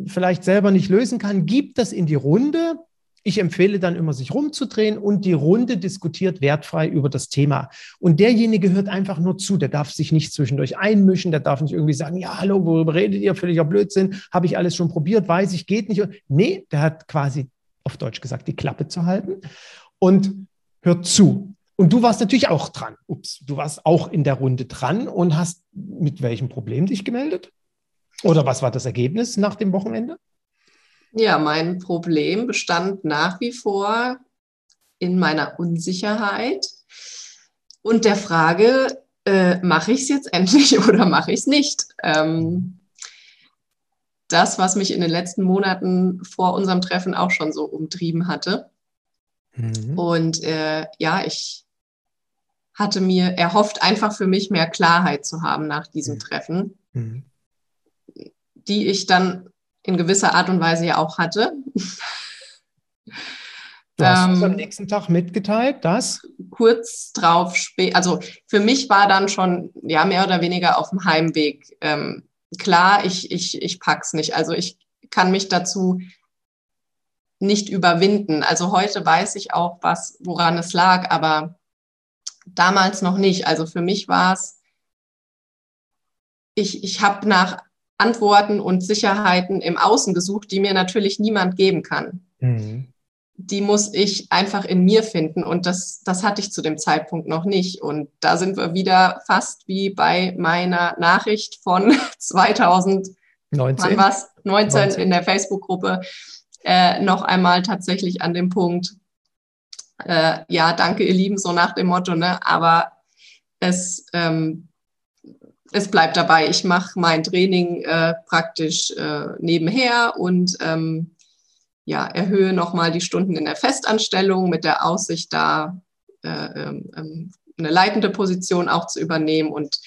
A: vielleicht selber nicht lösen kann, gibt das in die Runde ich empfehle dann immer, sich rumzudrehen und die Runde diskutiert wertfrei über das Thema. Und derjenige hört einfach nur zu, der darf sich nicht zwischendurch einmischen, der darf nicht irgendwie sagen, ja, hallo, worüber redet ihr? Völliger Blödsinn, habe ich alles schon probiert, weiß ich, geht nicht. Nee, der hat quasi auf Deutsch gesagt, die Klappe zu halten und hört zu. Und du warst natürlich auch dran. Ups, du warst auch in der Runde dran und hast mit welchem Problem dich gemeldet? Oder was war das Ergebnis nach dem Wochenende?
B: Ja, mein Problem bestand nach wie vor in meiner Unsicherheit und der Frage, äh, mache ich es jetzt endlich <laughs> oder mache ich es nicht? Ähm, das, was mich in den letzten Monaten vor unserem Treffen auch schon so umtrieben hatte. Mhm. Und äh, ja, ich hatte mir erhofft, einfach für mich mehr Klarheit zu haben nach diesem mhm. Treffen, mhm. die ich dann in gewisser Art und Weise ja auch hatte.
A: Du hast ähm, am nächsten Tag mitgeteilt, dass?
B: Kurz drauf, also für mich war dann schon ja mehr oder weniger auf dem Heimweg ähm, klar, ich, ich, ich pack's nicht. Also ich kann mich dazu nicht überwinden. Also heute weiß ich auch, was, woran es lag, aber damals noch nicht. Also für mich war es, ich, ich habe nach Antworten und Sicherheiten im Außen gesucht, die mir natürlich niemand geben kann. Mhm. Die muss ich einfach in mir finden und das, das hatte ich zu dem Zeitpunkt noch nicht. Und da sind wir wieder fast wie bei meiner Nachricht von 2019 was, 19, 19. in der Facebook-Gruppe äh, noch einmal tatsächlich an dem Punkt, äh, ja, danke ihr Lieben, so nach dem Motto, ne? aber es ähm, es bleibt dabei. Ich mache mein Training äh, praktisch äh, nebenher und ähm, ja, erhöhe nochmal die Stunden in der Festanstellung mit der Aussicht, da äh, ähm, ähm, eine leitende Position auch zu übernehmen. Und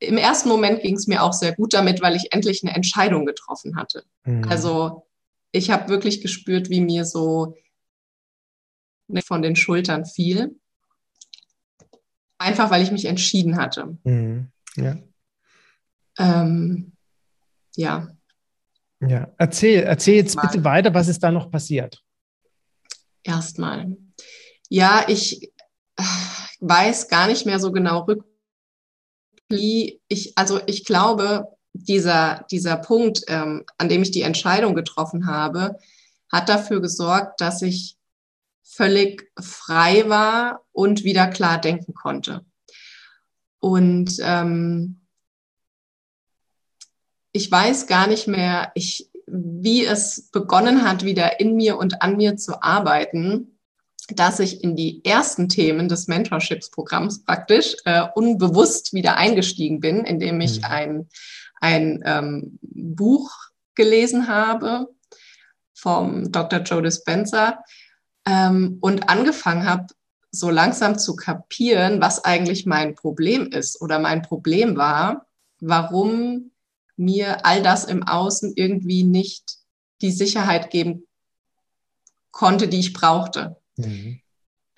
B: im ersten Moment ging es mir auch sehr gut damit, weil ich endlich eine Entscheidung getroffen hatte. Mhm. Also ich habe wirklich gespürt, wie mir so von den Schultern fiel. Einfach weil ich mich entschieden hatte. Mhm. Ja. Ähm, ja.
A: Ja, erzähl, erzähl jetzt Erstmal. bitte weiter, was ist da noch passiert?
B: Erstmal. Ja, ich äh, weiß gar nicht mehr so genau Ich, also ich glaube, dieser, dieser Punkt, ähm, an dem ich die Entscheidung getroffen habe, hat dafür gesorgt, dass ich völlig frei war und wieder klar denken konnte. Und ähm, ich weiß gar nicht mehr, ich, wie es begonnen hat, wieder in mir und an mir zu arbeiten. dass ich in die ersten Themen des Mentorships-Programms praktisch äh, unbewusst wieder eingestiegen bin, indem ich mhm. ein, ein ähm, Buch gelesen habe vom Dr. Joe Dispenza ähm, und angefangen habe, so langsam zu kapieren, was eigentlich mein Problem ist oder mein Problem war, warum mir all das im Außen irgendwie nicht die Sicherheit geben konnte, die ich brauchte. Mhm.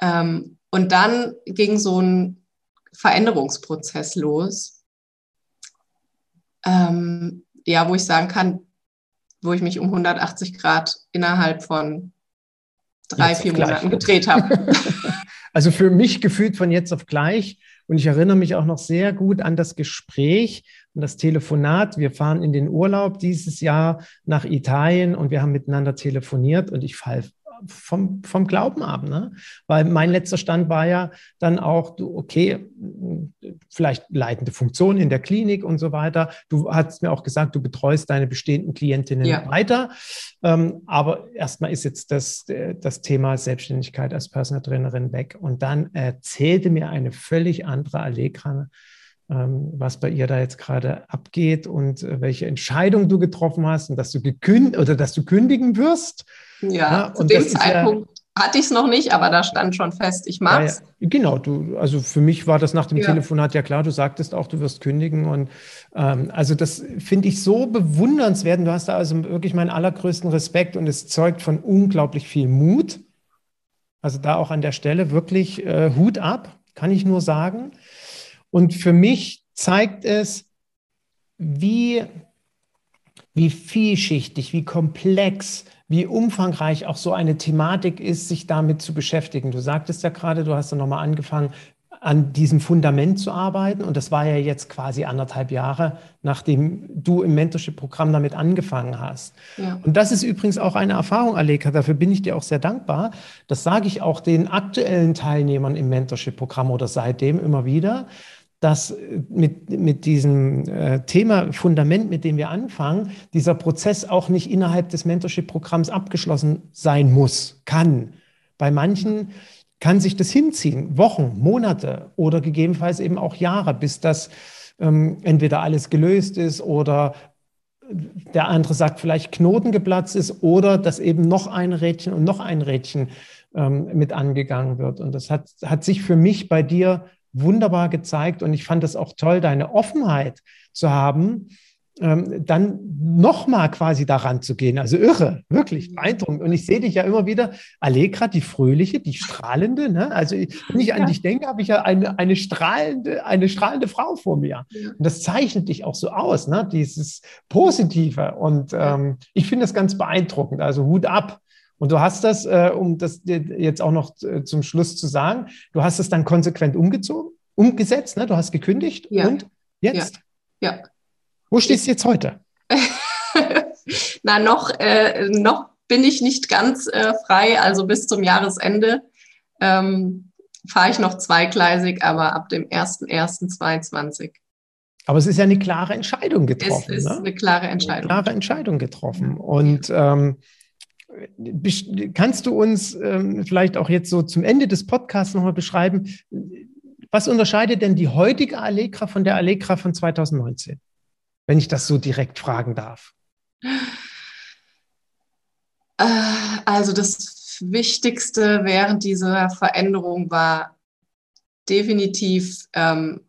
B: Ähm, und dann ging so ein Veränderungsprozess los, ähm, ja, wo ich sagen kann, wo ich mich um 180 Grad innerhalb von drei, jetzt vier Monaten gedreht habe. <laughs>
A: also für mich gefühlt von jetzt auf gleich. Und ich erinnere mich auch noch sehr gut an das Gespräch und das Telefonat. Wir fahren in den Urlaub dieses Jahr nach Italien und wir haben miteinander telefoniert und ich fall vom, vom Glauben ab. Ne? Weil mein letzter Stand war ja dann auch, du, okay, vielleicht leitende Funktion in der Klinik und so weiter. Du hast mir auch gesagt, du betreust deine bestehenden Klientinnen ja. weiter. Ähm, aber erstmal ist jetzt das, das Thema Selbstständigkeit als Personal Trainerin weg. Und dann erzählte mir eine völlig andere Allegra, ähm, was bei ihr da jetzt gerade abgeht und äh, welche Entscheidung du getroffen hast und dass du gekündigt oder dass du kündigen wirst.
B: Ja, ja zu dem Zeitpunkt ja, hatte ich es noch nicht, aber da stand schon fest, ich mag's.
A: Ja, genau, du, also für mich war das nach dem Telefonat ja klar, du sagtest auch, du wirst kündigen. Und ähm, also das finde ich so bewundernswert. Du hast da also wirklich meinen allergrößten Respekt und es zeugt von unglaublich viel Mut. Also da auch an der Stelle wirklich äh, Hut ab, kann ich nur sagen. Und für mich zeigt es, wie, wie vielschichtig, wie komplex wie umfangreich auch so eine Thematik ist, sich damit zu beschäftigen. Du sagtest ja gerade, du hast ja nochmal angefangen, an diesem Fundament zu arbeiten. Und das war ja jetzt quasi anderthalb Jahre, nachdem du im Mentorship-Programm damit angefangen hast. Ja. Und das ist übrigens auch eine Erfahrung, Aleka. Dafür bin ich dir auch sehr dankbar. Das sage ich auch den aktuellen Teilnehmern im Mentorship-Programm oder seitdem immer wieder dass mit, mit diesem äh, Thema Fundament, mit dem wir anfangen, dieser Prozess auch nicht innerhalb des Mentorship-Programms abgeschlossen sein muss, kann. Bei manchen kann sich das hinziehen, Wochen, Monate oder gegebenenfalls eben auch Jahre, bis das ähm, entweder alles gelöst ist oder der andere sagt, vielleicht Knoten geplatzt ist oder dass eben noch ein Rädchen und noch ein Rädchen ähm, mit angegangen wird. Und das hat, hat sich für mich bei dir wunderbar gezeigt und ich fand es auch toll, deine Offenheit zu haben, ähm, dann nochmal quasi daran zu gehen. Also irre, wirklich beeindruckend. Und ich sehe dich ja immer wieder, Allegra, die fröhliche, die strahlende. Ne? Also wenn ich an ja. dich denke, habe ich ja eine, eine, strahlende, eine strahlende Frau vor mir. Ja. Und das zeichnet dich auch so aus, ne? dieses Positive. Und ähm, ich finde das ganz beeindruckend. Also Hut ab. Und du hast das, äh, um das jetzt auch noch äh, zum Schluss zu sagen, du hast es dann konsequent umgezogen, umgesetzt, ne? du hast gekündigt ja. und jetzt?
B: Ja. ja.
A: Wo stehst du jetzt heute? <laughs>
B: Na, noch, äh, noch bin ich nicht ganz äh, frei, also bis zum Jahresende ähm, fahre ich noch zweigleisig, aber ab dem 01.01.22.
A: Aber es ist ja eine klare Entscheidung getroffen.
B: Es ist ne? eine klare Entscheidung.
A: Eine klare Entscheidung getroffen. Und ähm, Kannst du uns ähm, vielleicht auch jetzt so zum Ende des Podcasts nochmal beschreiben, was unterscheidet denn die heutige Allegra von der Allegra von 2019? Wenn ich das so direkt fragen darf.
B: Äh, also das Wichtigste während dieser Veränderung war definitiv ähm,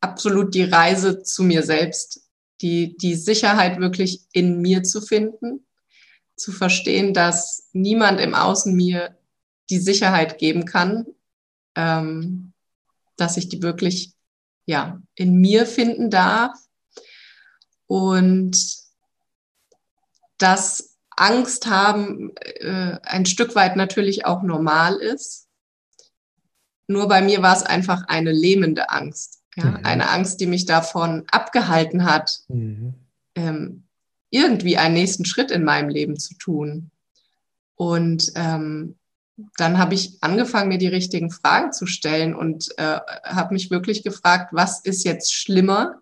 B: absolut die Reise zu mir selbst, die, die Sicherheit wirklich in mir zu finden zu verstehen, dass niemand im Außen mir die Sicherheit geben kann, ähm, dass ich die wirklich ja, in mir finden darf und dass Angst haben äh, ein Stück weit natürlich auch normal ist. Nur bei mir war es einfach eine lähmende Angst. Ja? Mhm. Eine Angst, die mich davon abgehalten hat, mhm. ähm, irgendwie einen nächsten Schritt in meinem Leben zu tun. Und ähm, dann habe ich angefangen, mir die richtigen Fragen zu stellen und äh, habe mich wirklich gefragt, was ist jetzt schlimmer?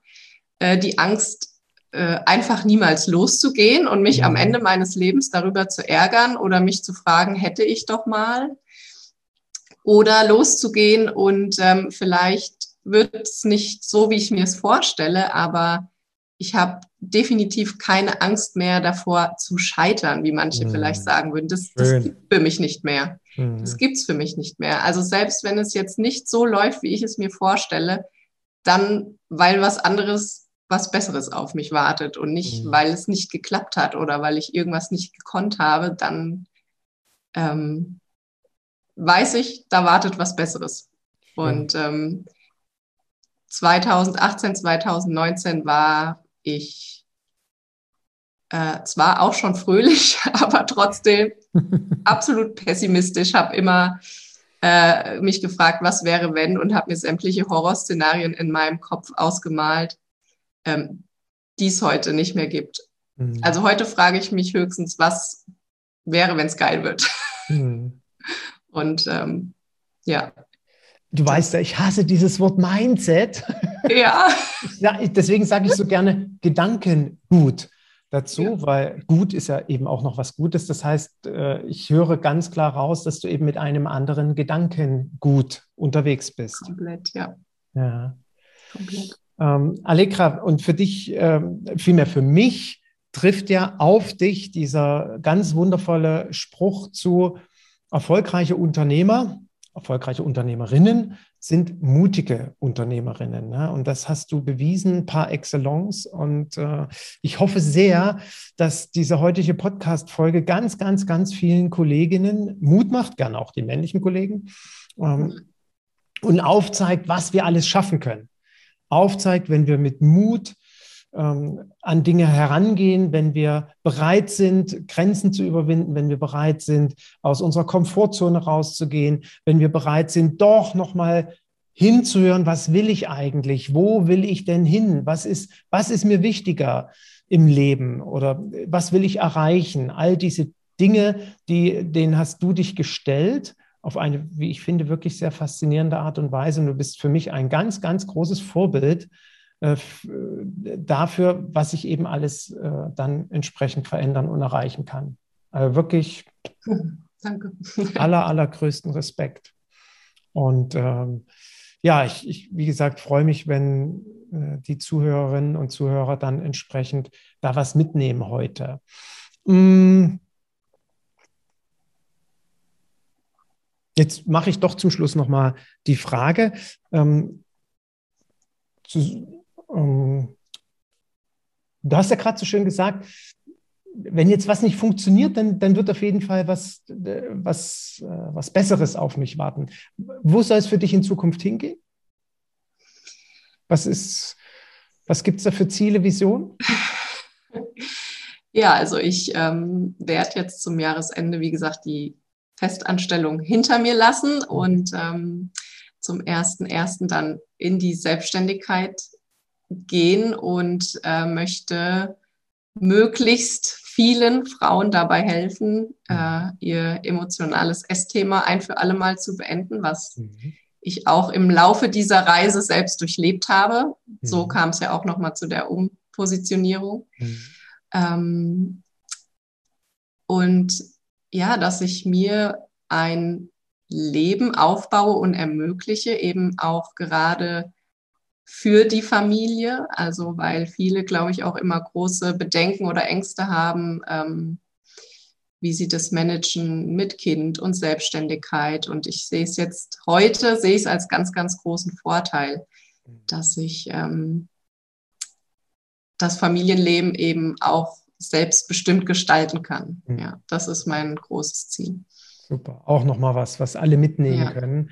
B: Äh, die Angst, äh, einfach niemals loszugehen und mich am. Ende meines Lebens darüber zu ärgern oder mich zu fragen, hätte ich doch mal? oder loszugehen und ähm, vielleicht wird es nicht so, wie ich mir es vorstelle, aber ich habe definitiv keine Angst mehr davor zu scheitern, wie manche mhm. vielleicht sagen würden. Das, das gibt für mich nicht mehr. Mhm. Das gibt es für mich nicht mehr. Also selbst wenn es jetzt nicht so läuft, wie ich es mir vorstelle, dann, weil was anderes, was Besseres auf mich wartet und nicht, mhm. weil es nicht geklappt hat oder weil ich irgendwas nicht gekonnt habe, dann ähm, weiß ich, da wartet was Besseres. Und ähm, 2018, 2019 war ich äh, zwar auch schon fröhlich, <laughs> aber trotzdem <laughs> absolut pessimistisch, habe immer äh, mich gefragt, was wäre wenn und habe mir sämtliche Horrorszenarien in meinem Kopf ausgemalt, ähm, die es heute nicht mehr gibt. Mhm. Also heute frage ich mich höchstens, was wäre, wenn es geil wird. Mhm. <laughs> Und ähm, ja.
A: Du weißt ja, ich hasse dieses Wort Mindset.
B: Ja.
A: ja deswegen sage ich so gerne Gedankengut dazu, ja. weil gut ist ja eben auch noch was Gutes. Das heißt, äh, ich höre ganz klar raus, dass du eben mit einem anderen Gedankengut unterwegs bist.
B: Komplett, ja.
A: Ja. Komplett. Ähm, Allegra, und für dich, ähm, vielmehr für mich, trifft ja auf dich dieser ganz wundervolle Spruch zu, erfolgreiche Unternehmer, erfolgreiche Unternehmerinnen sind mutige Unternehmerinnen. Ne? Und das hast du bewiesen par excellence. Und äh, ich hoffe sehr, dass diese heutige Podcast-Folge ganz, ganz, ganz vielen Kolleginnen Mut macht, gerne auch die männlichen Kollegen, ähm, und aufzeigt, was wir alles schaffen können. Aufzeigt, wenn wir mit Mut ähm, an Dinge herangehen, wenn wir bereit sind, Grenzen zu überwinden, wenn wir bereit sind, aus unserer Komfortzone rauszugehen, wenn wir bereit sind, doch nochmal hinzuhören, was will ich eigentlich? Wo will ich denn hin? Was ist, was ist mir wichtiger im Leben oder was will ich erreichen? All diese Dinge, die, denen hast du dich gestellt auf eine, wie ich finde, wirklich sehr faszinierende Art und Weise. Und du bist für mich ein ganz, ganz großes Vorbild äh, dafür, was ich eben alles äh, dann entsprechend verändern und erreichen kann. Also wirklich <laughs> Danke. <laughs> aller, allergrößten Respekt. Und ähm, ja, ich, ich, wie gesagt, freue mich, wenn äh, die Zuhörerinnen und Zuhörer dann entsprechend da was mitnehmen heute. Mm. Jetzt mache ich doch zum Schluss nochmal die Frage. Ähm, zu, ähm, du hast ja gerade so schön gesagt, wenn jetzt was nicht funktioniert, dann, dann wird auf jeden Fall was, was, äh, was Besseres auf mich warten. Wo soll es für dich in Zukunft hingehen? Was was gibt es da für Ziele, Visionen? <laughs>
B: Ja, also ich ähm, werde jetzt zum Jahresende, wie gesagt, die Festanstellung hinter mir lassen und ähm, zum ersten dann in die Selbstständigkeit gehen und äh, möchte möglichst vielen Frauen dabei helfen, äh, mhm. ihr emotionales Essthema ein für alle Mal zu beenden, was mhm. ich auch im Laufe dieser Reise selbst durchlebt habe. Mhm. So kam es ja auch nochmal zu der Umpositionierung. Mhm. Ähm, und ja, dass ich mir ein Leben aufbaue und ermögliche, eben auch gerade für die Familie, also weil viele, glaube ich, auch immer große Bedenken oder Ängste haben, ähm, wie sie das managen mit Kind und Selbstständigkeit. Und ich sehe es jetzt heute, sehe ich es als ganz, ganz großen Vorteil, dass ich ähm, das Familienleben eben auch selbstbestimmt gestalten kann. Mhm. Ja, das ist mein großes Ziel.
A: Super. Auch nochmal was, was alle mitnehmen ja. können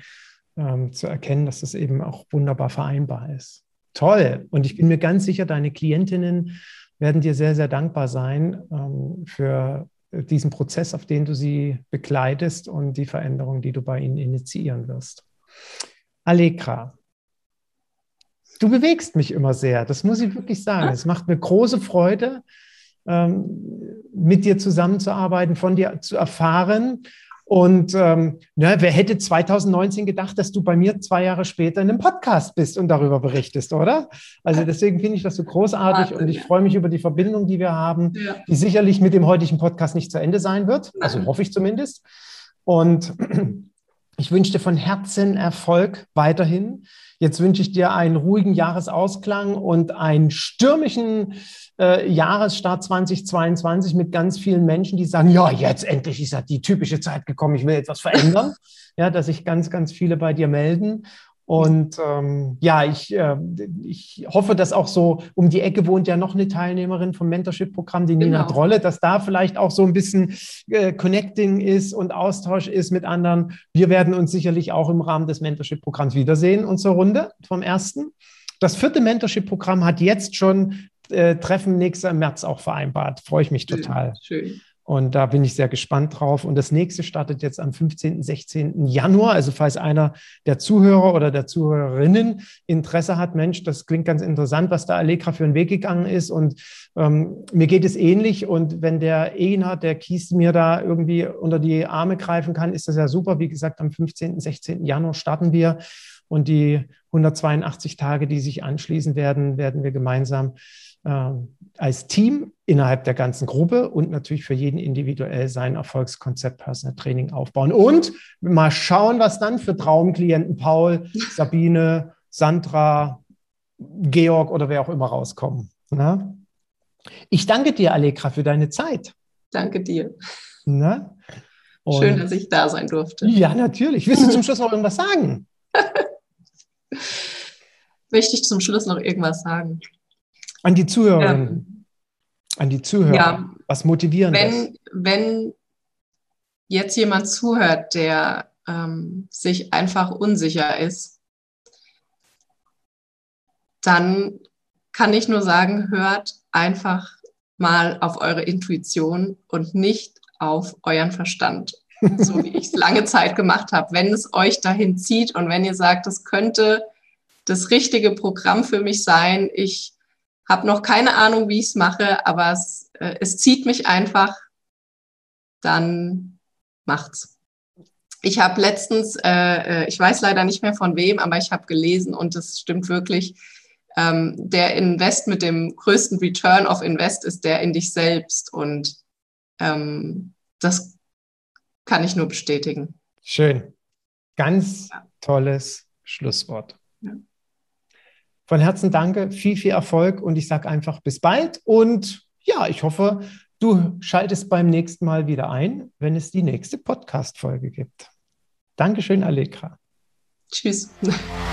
A: ähm, zu erkennen, dass das eben auch wunderbar vereinbar ist. Toll. Und ich bin mir ganz sicher, deine Klientinnen werden dir sehr, sehr dankbar sein ähm, für diesen Prozess, auf den du sie begleitest und die Veränderung, die du bei ihnen initiieren wirst. Allegra, du bewegst mich immer sehr, das muss ich wirklich sagen. Es macht mir große Freude, ähm, mit dir zusammenzuarbeiten, von dir zu erfahren und ähm, ne, wer hätte 2019 gedacht, dass du bei mir zwei Jahre später in einem Podcast bist und darüber berichtest, oder? Also deswegen finde ich das so großartig und ich freue mich über die Verbindung, die wir haben, ja. die sicherlich mit dem heutigen Podcast nicht zu Ende sein wird. Also hoffe ich zumindest. Und <clears throat> Ich wünsche dir von Herzen Erfolg weiterhin. Jetzt wünsche ich dir einen ruhigen Jahresausklang und einen stürmischen äh, Jahresstart 2022 mit ganz vielen Menschen, die sagen, ja, jetzt endlich ist ja die typische Zeit gekommen, ich will etwas verändern. <laughs> ja, dass sich ganz, ganz viele bei dir melden. Und ähm, ja, ich, äh, ich hoffe, dass auch so um die Ecke wohnt ja noch eine Teilnehmerin vom Mentorship-Programm, die Nina genau. Drolle, dass da vielleicht auch so ein bisschen äh, Connecting ist und Austausch ist mit anderen. Wir werden uns sicherlich auch im Rahmen des Mentorship-Programms wiedersehen, unsere Runde vom ersten. Das vierte Mentorship-Programm hat jetzt schon äh, Treffen nächster März auch vereinbart. Freue ich mich total. Schön. Und da bin ich sehr gespannt drauf. Und das nächste startet jetzt am 15., 16. Januar. Also falls einer der Zuhörer oder der Zuhörerinnen Interesse hat, Mensch, das klingt ganz interessant, was da Allegra für einen Weg gegangen ist. Und ähm, mir geht es ähnlich. Und wenn der Egenhard, der Kies mir da irgendwie unter die Arme greifen kann, ist das ja super. Wie gesagt, am 15., 16. Januar starten wir. Und die 182 Tage, die sich anschließen werden, werden wir gemeinsam äh, als Team innerhalb der ganzen Gruppe und natürlich für jeden individuell sein Erfolgskonzept Personal Training aufbauen. Und mal schauen, was dann für Traumklienten Paul, <laughs> Sabine, Sandra, Georg oder wer auch immer rauskommen. Na? Ich danke dir, Allegra, für deine Zeit.
B: Danke dir. Schön, dass ich da sein durfte.
A: Ja, natürlich. Willst du zum Schluss noch irgendwas sagen? <laughs>
B: Möchte ich zum Schluss noch irgendwas sagen?
A: An die Zuhörerinnen. Ja. An die Zuhörer. Ja, Was motivieren
B: wenn, wenn jetzt jemand zuhört, der ähm, sich einfach unsicher ist, dann kann ich nur sagen, hört einfach mal auf eure Intuition und nicht auf euren Verstand, <laughs> so wie ich es lange Zeit gemacht habe. Wenn es euch dahin zieht und wenn ihr sagt, das könnte das richtige Programm für mich sein, ich habe noch keine Ahnung, wie ich es mache, aber es, äh, es zieht mich einfach, dann macht's. Ich habe letztens, äh, äh, ich weiß leider nicht mehr von wem, aber ich habe gelesen und es stimmt wirklich, ähm, der Invest mit dem größten Return of Invest ist der in dich selbst und ähm, das kann ich nur bestätigen.
A: Schön. Ganz ja. tolles Schlusswort. Ja. Von Herzen danke, viel, viel Erfolg und ich sage einfach bis bald und ja, ich hoffe, du schaltest beim nächsten Mal wieder ein, wenn es die nächste Podcast-Folge gibt. Dankeschön, Allegra.
B: Tschüss. <laughs>